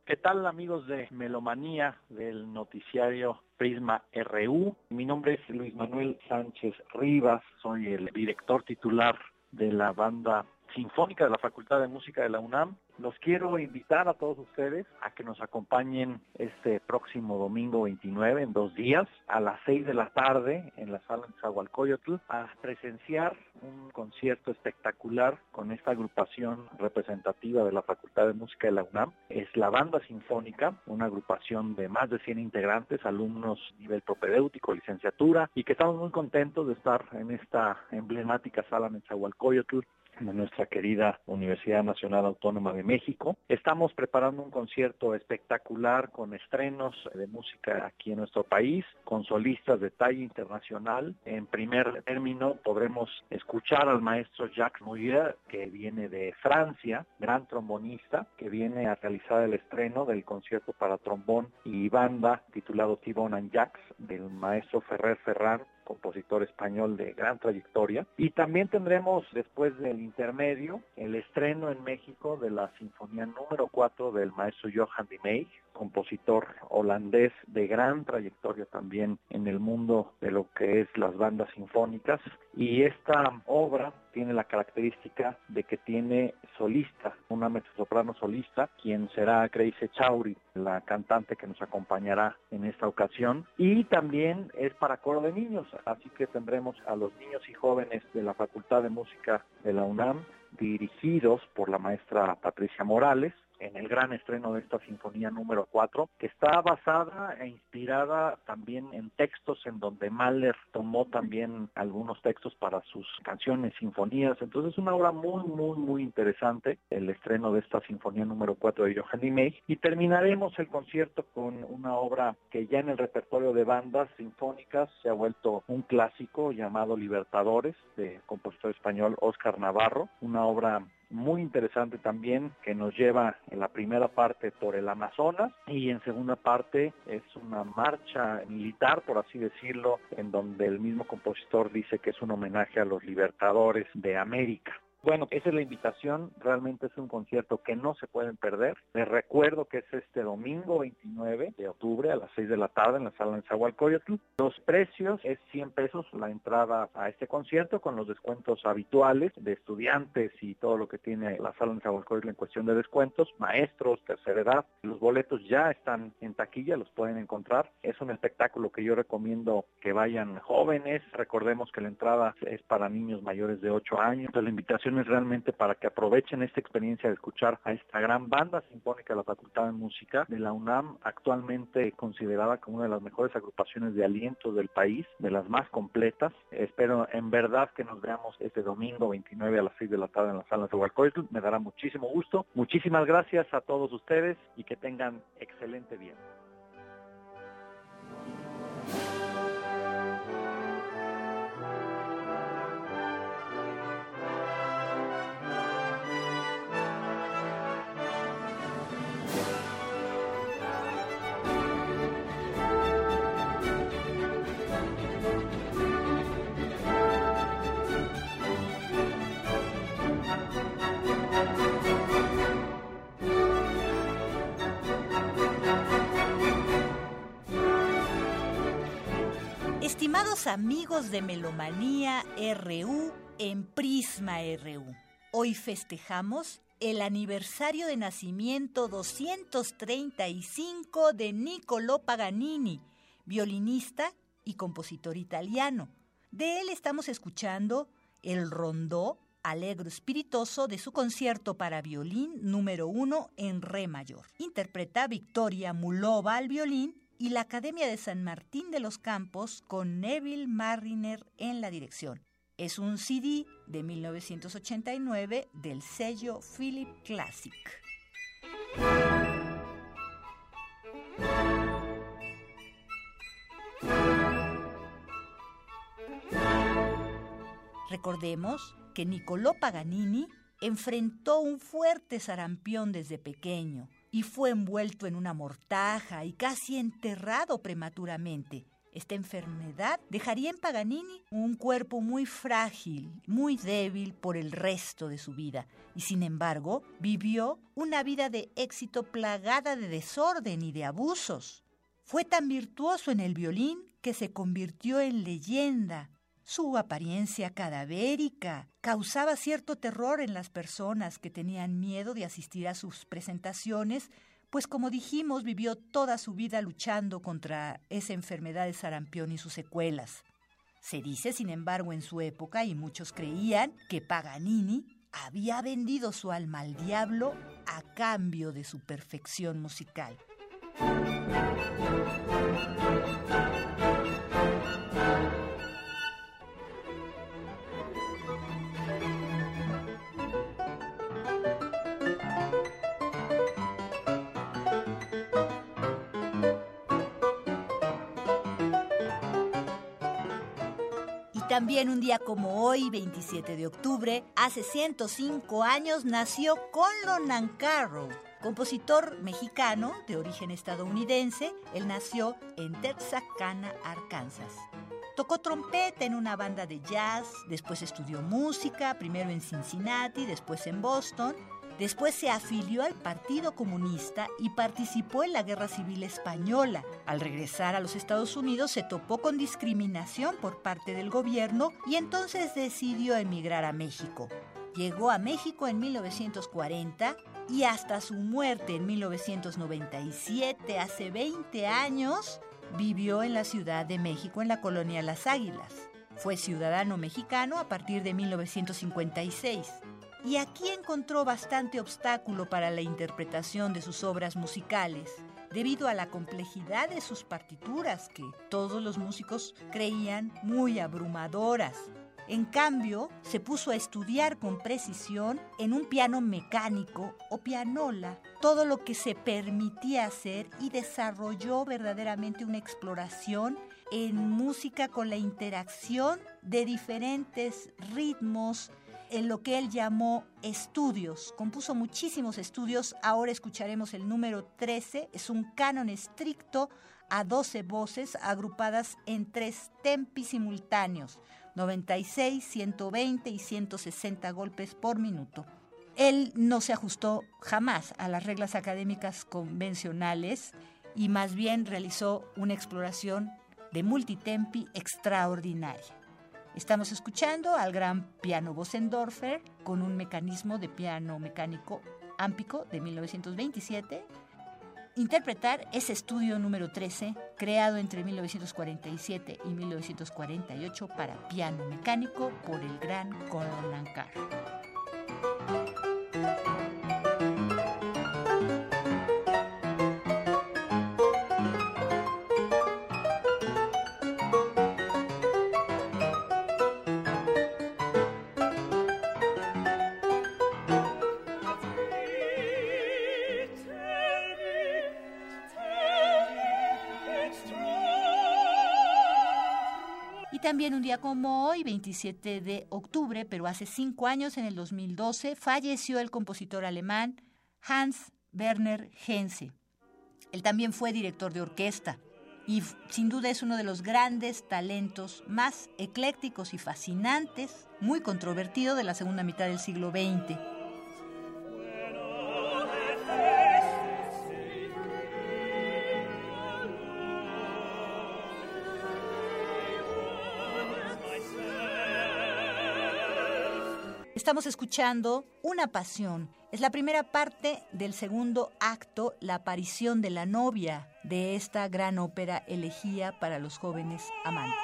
¿Qué tal amigos de Melomanía del noticiario Prisma RU? Mi nombre es Luis Manuel Sánchez Rivas, soy el director titular de la banda sinfónica de la Facultad de Música de la UNAM los quiero invitar a todos ustedes a que nos acompañen este próximo domingo 29, en dos días, a las 6 de la tarde, en la sala de Zahualcoyotl, a presenciar un concierto espectacular con esta agrupación representativa de la Facultad de Música de la UNAM. Es la Banda Sinfónica, una agrupación de más de 100 integrantes, alumnos nivel propedéutico, licenciatura, y que estamos muy contentos de estar en esta emblemática sala en Zahualcoyotl de nuestra querida Universidad Nacional Autónoma de México. Estamos preparando un concierto espectacular con estrenos de música aquí en nuestro país, con solistas de talla internacional. En primer término podremos escuchar al maestro Jacques Mouillet, que viene de Francia, gran trombonista, que viene a realizar el estreno del concierto para trombón y banda titulado Tibon and Jacques del maestro Ferrer Ferran compositor español de gran trayectoria. Y también tendremos después del intermedio el estreno en México de la Sinfonía número 4 del maestro Johann de compositor holandés de gran trayectoria también en el mundo de lo que es las bandas sinfónicas. Y esta obra tiene la característica de que tiene solista, una mezzosoprano solista, quien será Grace Chauri, la cantante que nos acompañará en esta ocasión. Y también es para coro de niños, así que tendremos a los niños y jóvenes de la Facultad de Música de la UNAM dirigidos por la maestra Patricia Morales en el gran estreno de esta sinfonía número 4, que está basada e inspirada también en textos en donde Mahler tomó también algunos textos para sus canciones, sinfonías. Entonces es una obra muy, muy, muy interesante, el estreno de esta sinfonía número 4 de Johanny May. Y terminaremos el concierto con una obra que ya en el repertorio de bandas sinfónicas se ha vuelto un clásico llamado Libertadores, de compositor español Oscar Navarro, una obra muy interesante también que nos lleva en la primera parte por el Amazonas y en segunda parte es una marcha militar, por así decirlo, en donde el mismo compositor dice que es un homenaje a los libertadores de América. Bueno, esa es la invitación. Realmente es un concierto que no se pueden perder. Les recuerdo que es este domingo 29 de octubre a las 6 de la tarde en la sala de Zahualcoyotl. Los precios es 100 pesos la entrada a este concierto con los descuentos habituales de estudiantes y todo lo que tiene la sala de Zahualcoyotl en cuestión de descuentos, maestros, tercera edad. Los boletos ya están en taquilla, los pueden encontrar. Es un espectáculo que yo recomiendo que vayan jóvenes. Recordemos que la entrada es para niños mayores de 8 años. Entonces la invitación realmente para que aprovechen esta experiencia de escuchar a esta gran banda sinfónica de la Facultad de Música de la UNAM, actualmente considerada como una de las mejores agrupaciones de aliento del país, de las más completas. Espero en verdad que nos veamos este domingo 29 a las 6 de la tarde en la sala de Hualcoyotl. Me dará muchísimo gusto. Muchísimas gracias a todos ustedes y que tengan excelente día. Estimados amigos de Melomanía RU en Prisma RU, hoy festejamos el aniversario de nacimiento 235 de Niccolò Paganini, violinista y compositor italiano. De él estamos escuchando el rondó alegro espiritoso de su concierto para violín número uno en re mayor. Interpreta Victoria Mulova al violín y la Academia de San Martín de los Campos con Neville Marriner en la dirección. Es un CD de 1989 del sello Philip Classic. Recordemos que Niccolò Paganini enfrentó un fuerte sarampión desde pequeño y fue envuelto en una mortaja y casi enterrado prematuramente. Esta enfermedad dejaría en Paganini un cuerpo muy frágil, muy débil por el resto de su vida, y sin embargo vivió una vida de éxito plagada de desorden y de abusos. Fue tan virtuoso en el violín que se convirtió en leyenda, su apariencia cadavérica causaba cierto terror en las personas que tenían miedo de asistir a sus presentaciones, pues como dijimos, vivió toda su vida luchando contra esa enfermedad de sarampión y sus secuelas. Se dice, sin embargo, en su época, y muchos creían, que Paganini había vendido su alma al diablo a cambio de su perfección musical. También un día como hoy, 27 de octubre, hace 105 años, nació Conlon Nancarrow, compositor mexicano de origen estadounidense. Él nació en Texarkana, Arkansas. Tocó trompeta en una banda de jazz, después estudió música, primero en Cincinnati, después en Boston, Después se afilió al Partido Comunista y participó en la Guerra Civil Española. Al regresar a los Estados Unidos se topó con discriminación por parte del gobierno y entonces decidió emigrar a México. Llegó a México en 1940 y hasta su muerte en 1997, hace 20 años, vivió en la Ciudad de México en la colonia Las Águilas. Fue ciudadano mexicano a partir de 1956. Y aquí encontró bastante obstáculo para la interpretación de sus obras musicales, debido a la complejidad de sus partituras que todos los músicos creían muy abrumadoras. En cambio, se puso a estudiar con precisión en un piano mecánico o pianola todo lo que se permitía hacer y desarrolló verdaderamente una exploración en música con la interacción de diferentes ritmos, en lo que él llamó estudios. Compuso muchísimos estudios, ahora escucharemos el número 13, es un canon estricto a 12 voces agrupadas en tres tempi simultáneos 96, 120 y 160 golpes por minuto. Él no se ajustó jamás a las reglas académicas convencionales y más bien realizó una exploración de multitempi extraordinaria. Estamos escuchando al gran piano Bossendorfer con un mecanismo de piano mecánico ámpico de 1927 interpretar ese estudio número 13, creado entre 1947 y 1948 para piano mecánico por el gran Conan Carr. También un día como hoy, 27 de octubre, pero hace cinco años, en el 2012, falleció el compositor alemán Hans Werner Henze. Él también fue director de orquesta y sin duda es uno de los grandes talentos más eclécticos y fascinantes, muy controvertido de la segunda mitad del siglo XX. Estamos escuchando Una Pasión. Es la primera parte del segundo acto, la aparición de la novia de esta gran ópera elegía para los jóvenes amantes.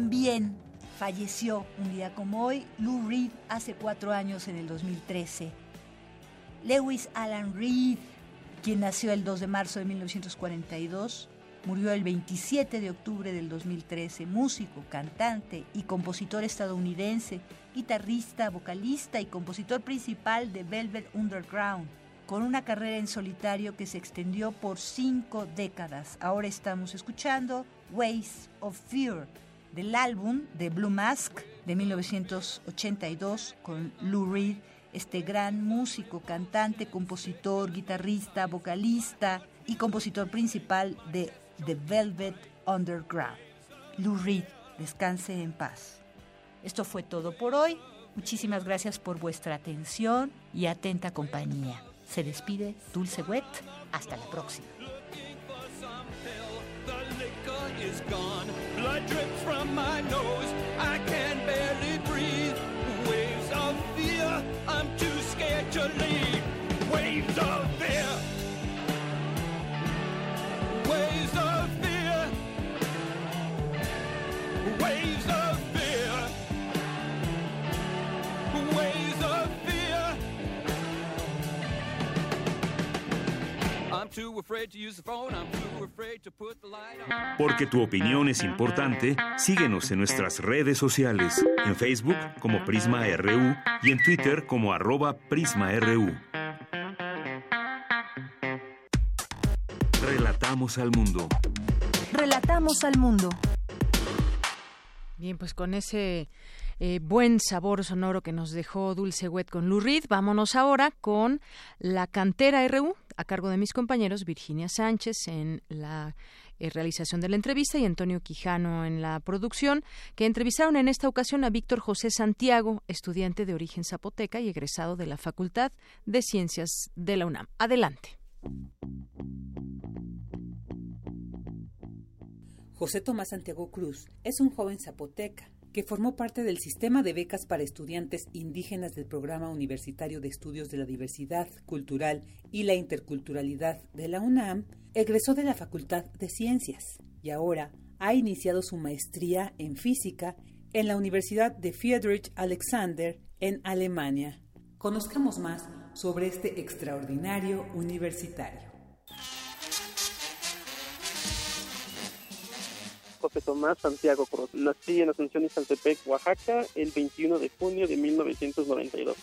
También falleció un día como hoy Lou Reed hace cuatro años en el 2013. Lewis Alan Reed, quien nació el 2 de marzo de 1942, murió el 27 de octubre del 2013, músico, cantante y compositor estadounidense, guitarrista, vocalista y compositor principal de Velvet Underground, con una carrera en solitario que se extendió por cinco décadas. Ahora estamos escuchando Ways of Fear del álbum de Blue Mask de 1982 con Lou Reed, este gran músico, cantante, compositor, guitarrista, vocalista y compositor principal de The Velvet Underground. Lou Reed, descanse en paz. Esto fue todo por hoy. Muchísimas gracias por vuestra atención y atenta compañía. Se despide Dulce Wet. Hasta la próxima. Blood drips from my nose. I can Porque tu opinión es importante, síguenos en nuestras redes sociales, en Facebook como Prisma RU y en Twitter como arroba PrismaRU. Relatamos al mundo. Relatamos al mundo. Bien, pues con ese eh, buen sabor sonoro que nos dejó Dulce Wet con Lou Reed, vámonos ahora con la cantera RU a cargo de mis compañeros Virginia Sánchez en la eh, realización de la entrevista y Antonio Quijano en la producción, que entrevistaron en esta ocasión a Víctor José Santiago, estudiante de origen zapoteca y egresado de la Facultad de Ciencias de la UNAM. Adelante. José Tomás Santiago Cruz es un joven zapoteca que formó parte del sistema de becas para estudiantes indígenas del Programa Universitario de Estudios de la Diversidad Cultural y la Interculturalidad de la UNAM, egresó de la Facultad de Ciencias y ahora ha iniciado su maestría en física en la Universidad de Friedrich Alexander en Alemania. Conozcamos más sobre este extraordinario universitario. José Tomás Santiago Cruz. Nací en Asunción Ixtaltepec, Oaxaca, el 21 de junio de 1992.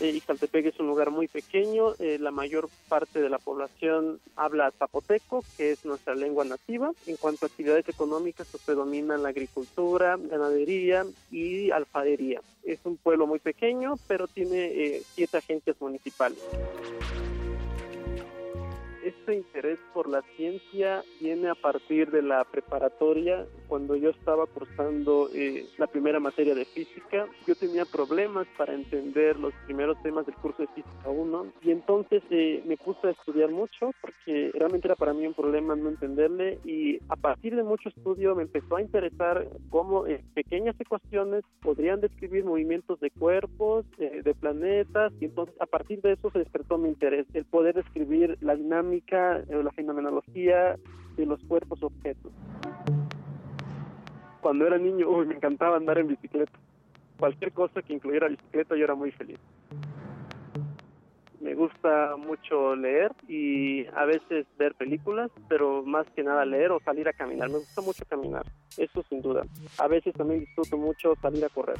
Eh, Ixtaltepec es un lugar muy pequeño, eh, la mayor parte de la población habla zapoteco, que es nuestra lengua nativa. En cuanto a actividades económicas, pues predominan la agricultura, ganadería y alfarería. Es un pueblo muy pequeño, pero tiene eh, siete agencias municipales este interés por la ciencia viene a partir de la preparatoria. Cuando yo estaba cursando eh, la primera materia de física, yo tenía problemas para entender los primeros temas del curso de física 1 y entonces eh, me puse a estudiar mucho porque realmente era para mí un problema no entenderle y a partir de mucho estudio me empezó a interesar cómo eh, pequeñas ecuaciones podrían describir movimientos de cuerpos, de planetas y entonces a partir de eso se despertó mi interés, el poder describir la dinámica la fenomenología de los cuerpos objetos. Cuando era niño, me encantaba andar en bicicleta. Cualquier cosa que incluyera bicicleta, yo era muy feliz. Me gusta mucho leer y a veces ver películas, pero más que nada leer o salir a caminar. Me gusta mucho caminar, eso sin duda. A veces también disfruto mucho salir a correr.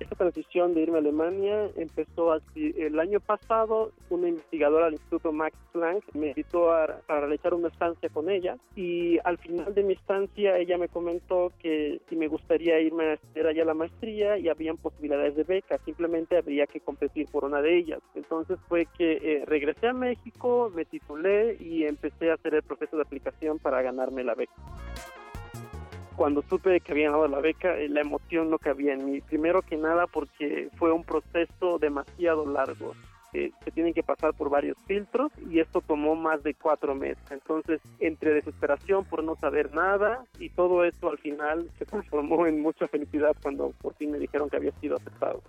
Esta transición de irme a Alemania empezó así. El año pasado, una investigadora del Instituto Max Planck me invitó a, realizar una estancia con ella y al final de mi estancia ella me comentó que si me gustaría irme a hacer allá la maestría y habían posibilidades de beca, simplemente habría que competir por una de ellas. Entonces fue que eh, regresé a México, me titulé y empecé a hacer el proceso de aplicación para ganarme la beca cuando supe que habían dado la beca, eh, la emoción no cabía en mí. Primero que nada porque fue un proceso demasiado largo. se tienen que pasar por varios filtros y esto tomó más de cuatro meses. Entonces, entre desesperación por no saber nada y todo esto al final se transformó en mucha felicidad cuando por fin me dijeron que había sido aceptado.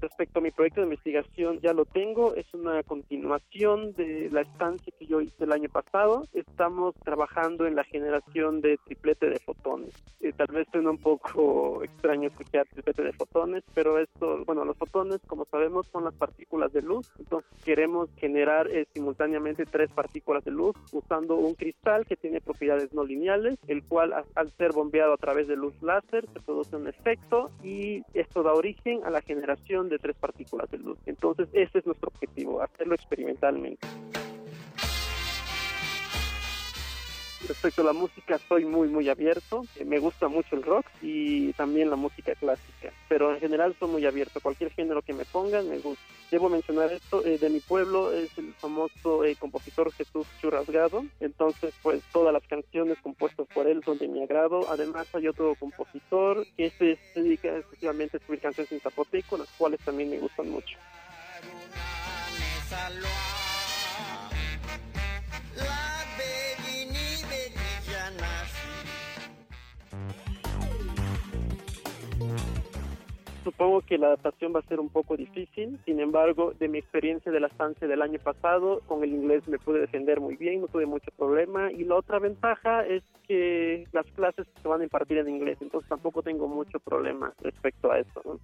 Respecto a mi proyecto de investigación, ya lo tengo, es una continuación de la estancia que yo hice el año pasado. Estamos trabajando en la generación de triplete de fotones. Eh, tal vez suena un poco extraño escuchar triplete de fotones, pero esto, bueno, los fotones, como sabemos, son las partículas de luz. Entonces queremos generar eh, simultáneamente tres partículas de luz usando un cristal que tiene propiedades no lineales, el cual al ser bombeado a través de luz láser se produce un efecto y esto da origen a la generación de tres partículas de luz. Entonces, ese es nuestro objetivo, hacerlo experimentalmente. Respecto a la música, soy muy, muy abierto. Eh, me gusta mucho el rock y también la música clásica. Pero en general soy muy abierto. Cualquier género que me pongan, me gusta. Debo mencionar esto, eh, de mi pueblo es el famoso eh, compositor Jesús Churrasgado. Entonces, pues todas las canciones compuestas por él son de mi agrado. Además, hay otro compositor que se dedica exclusivamente a escribir canciones en zapoteco, las cuales también me gustan mucho. Supongo que la adaptación va a ser un poco difícil, sin embargo, de mi experiencia de la estancia del año pasado, con el inglés me pude defender muy bien, no tuve mucho problema. Y la otra ventaja es que las clases se van a impartir en inglés, entonces tampoco tengo mucho problema respecto a eso. ¿no?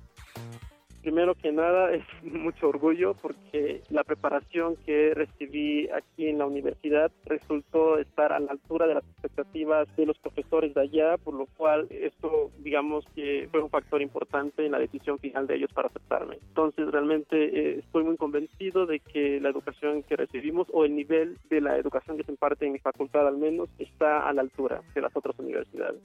Primero que nada es mucho orgullo porque la preparación que recibí aquí en la universidad resultó estar a la altura de las expectativas de los profesores de allá, por lo cual esto digamos que fue un factor importante en la decisión final de ellos para aceptarme. Entonces realmente eh, estoy muy convencido de que la educación que recibimos o el nivel de la educación que se imparte en mi facultad al menos está a la altura de las otras universidades.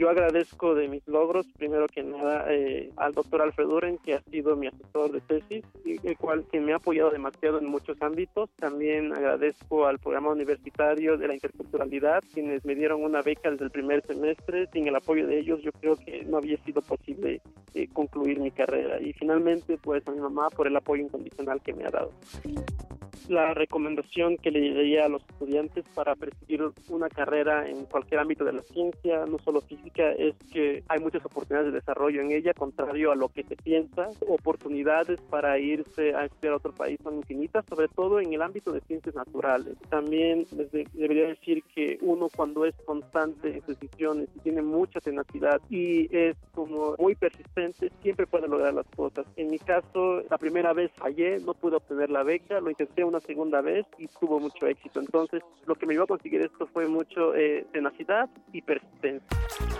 Yo agradezco de mis logros, primero que nada, eh, al doctor Alfred Duren, que ha sido mi asesor de tesis, y el cual que me ha apoyado demasiado en muchos ámbitos. También agradezco al programa universitario de la interculturalidad, quienes me dieron una beca desde el primer semestre. Sin el apoyo de ellos, yo creo que no había sido posible eh, concluir mi carrera. Y finalmente, pues a mi mamá por el apoyo incondicional que me ha dado la recomendación que le daría a los estudiantes para perseguir una carrera en cualquier ámbito de la ciencia, no solo física, es que hay muchas oportunidades de desarrollo en ella, contrario a lo que se piensa. Oportunidades para irse a estudiar a otro país son infinitas, sobre todo en el ámbito de ciencias naturales. También debería decir que uno cuando es constante en sus decisiones y tiene mucha tenacidad y es como muy persistente, siempre puede lograr las cosas. En mi caso, la primera vez fallé, no pude obtener la beca, lo intenté una segunda vez y tuvo mucho éxito. Entonces, lo que me llevó a conseguir esto fue mucho eh, tenacidad y persistencia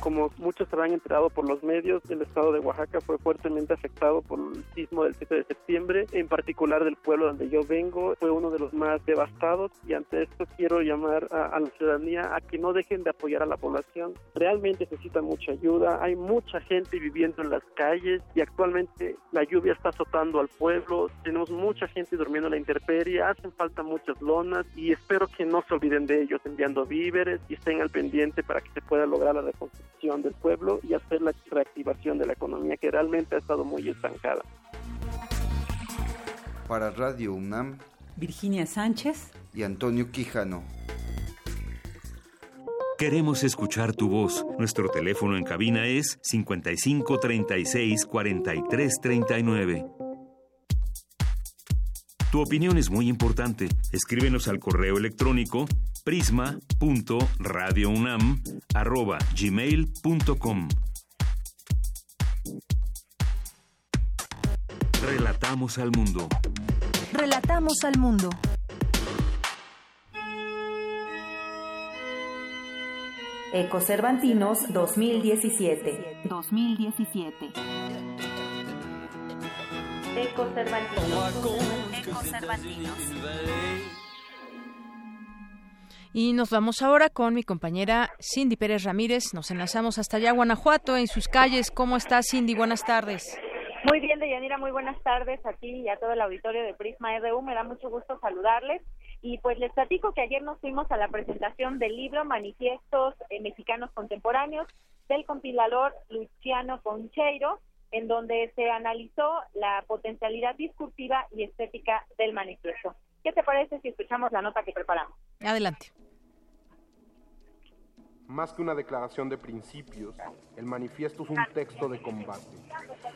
como muchos habrán enterado por los medios, el estado de Oaxaca fue fuertemente afectado por el sismo del 7 de septiembre, en particular del pueblo donde yo vengo, fue uno de los más devastados y ante esto quiero llamar a, la ciudadanía a que no dejen de apoyar a la población. Realmente necesita mucha ayuda, hay mucha gente viviendo en las calles y actualmente la lluvia está azotando al pueblo, tenemos mucha gente durmiendo en la intemperie, hacen falta muchas lonas y espero que no se olviden de ellos enviando víveres y estén al pendiente para que se pueda lograr la reconstrucción del pueblo y hacer la reactivación de la economía que realmente ha estado muy estancada. Para Radio UNAM, Virginia Sánchez y Antonio Quijano. Queremos escuchar tu voz. Nuestro teléfono en cabina es 55 36 43 39. Tu opinión es muy importante. Escríbenos al correo electrónico prisma.radiounam@gmail.com. Relatamos al mundo. Relatamos al mundo. Ecocervantinos 2017. 2017. Y nos vamos ahora con mi compañera Cindy Pérez Ramírez. Nos enlazamos hasta allá, Guanajuato, en sus calles. ¿Cómo estás, Cindy? Buenas tardes. Muy bien, Deyanira, muy buenas tardes a ti y a todo el auditorio de Prisma RU. Me da mucho gusto saludarles. Y pues les platico que ayer nos fuimos a la presentación del libro Manifiestos eh, Mexicanos Contemporáneos del compilador Luciano Concheiro en donde se analizó la potencialidad discursiva y estética del manifiesto. ¿Qué te parece si escuchamos la nota que preparamos? Adelante. Más que una declaración de principios, el manifiesto es un texto de combate.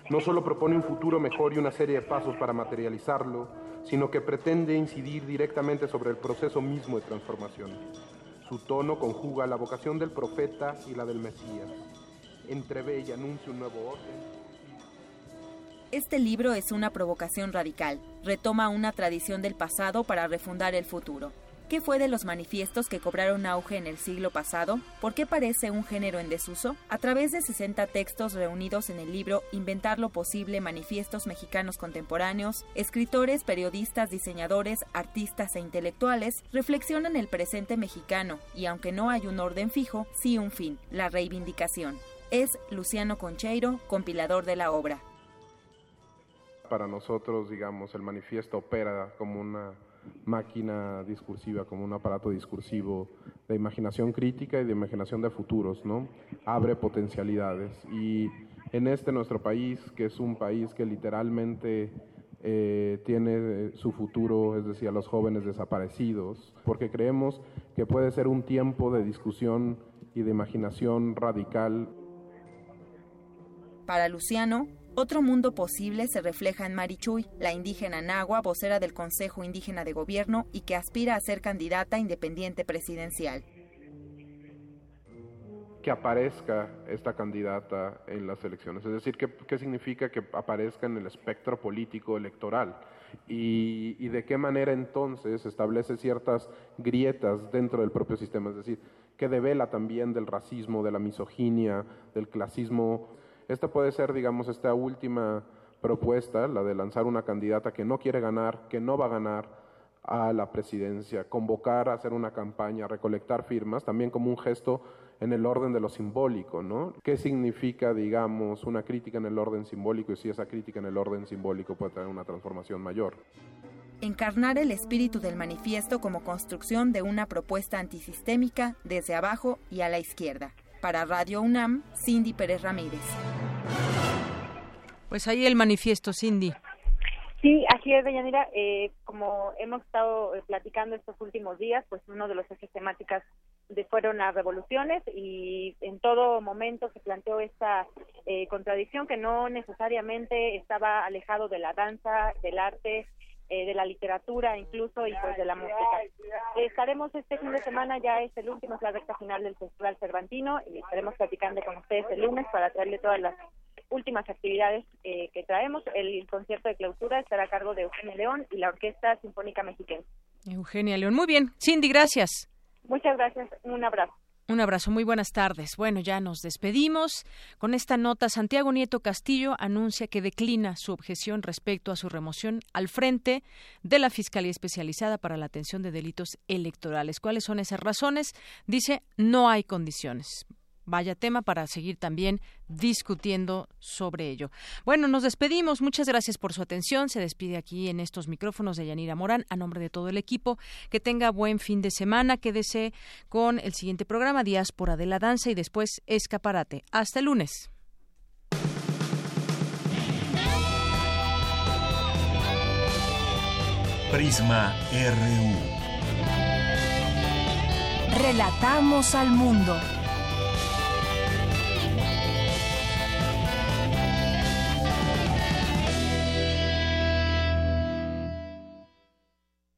No solo propone un futuro mejor y una serie de pasos para materializarlo, sino que pretende incidir directamente sobre el proceso mismo de transformación. Su tono conjuga la vocación del profeta y la del Mesías. Entrevé y anuncia un nuevo orden este libro es una provocación radical. Retoma una tradición del pasado para refundar el futuro. ¿Qué fue de los manifiestos que cobraron auge en el siglo pasado? ¿Por qué parece un género en desuso? A través de 60 textos reunidos en el libro Inventar lo posible, manifiestos mexicanos contemporáneos, escritores, periodistas, diseñadores, artistas e intelectuales reflexionan el presente mexicano y aunque no hay un orden fijo, sí un fin, la reivindicación. Es Luciano Concheiro, compilador de la obra para nosotros, digamos, el manifiesto opera como una máquina discursiva, como un aparato discursivo de imaginación crítica y de imaginación de futuros, ¿no? Abre potencialidades. Y en este nuestro país, que es un país que literalmente eh, tiene eh, su futuro, es decir, a los jóvenes desaparecidos, porque creemos que puede ser un tiempo de discusión y de imaginación radical. Para Luciano, otro mundo posible se refleja en Marichuy, la indígena nahua, vocera del Consejo Indígena de Gobierno y que aspira a ser candidata independiente presidencial. Que aparezca esta candidata en las elecciones, es decir, ¿qué, significa que aparezca en el espectro político electoral? Y, y, de qué manera entonces establece ciertas grietas dentro del propio sistema, es decir, que devela también del racismo, de la misoginia, del clasismo esta puede ser, digamos, esta última propuesta, la de lanzar una candidata que no quiere ganar, que no va a ganar, a la presidencia, convocar a hacer una campaña, recolectar firmas, también como un gesto en el orden de lo simbólico, ¿no? ¿Qué significa, digamos, una crítica en el orden simbólico y si esa crítica en el orden simbólico puede tener una transformación mayor? Encarnar el espíritu del manifiesto como construcción de una propuesta antisistémica desde abajo y a la izquierda. Para Radio UNAM, Cindy Pérez Ramírez. Pues ahí el manifiesto, Cindy. Sí, así es, Deyanira. Eh, como hemos estado platicando estos últimos días, pues uno de los ejes temáticas de, fueron las revoluciones y en todo momento se planteó esta eh, contradicción que no necesariamente estaba alejado de la danza, del arte, eh, de la literatura incluso y pues de la música. estaremos este fin de semana, ya es el último, es la recta final del Festival Cervantino y estaremos platicando con ustedes el lunes para traerle todas las últimas actividades eh, que traemos. El concierto de clausura estará a cargo de Eugenia León y la Orquesta Sinfónica Mexicana. Eugenia León, muy bien. Cindy, gracias. Muchas gracias, un abrazo. Un abrazo, muy buenas tardes. Bueno, ya nos despedimos. Con esta nota, Santiago Nieto Castillo anuncia que declina su objeción respecto a su remoción al frente de la Fiscalía Especializada para la Atención de Delitos Electorales. ¿Cuáles son esas razones? Dice, no hay condiciones vaya tema para seguir también discutiendo sobre ello. Bueno, nos despedimos. Muchas gracias por su atención. Se despide aquí en estos micrófonos de Yanira Morán a nombre de todo el equipo. Que tenga buen fin de semana. Quédese con el siguiente programa, Diáspora de la Danza y después Escaparate. Hasta el lunes. Prisma RU. Relatamos al mundo.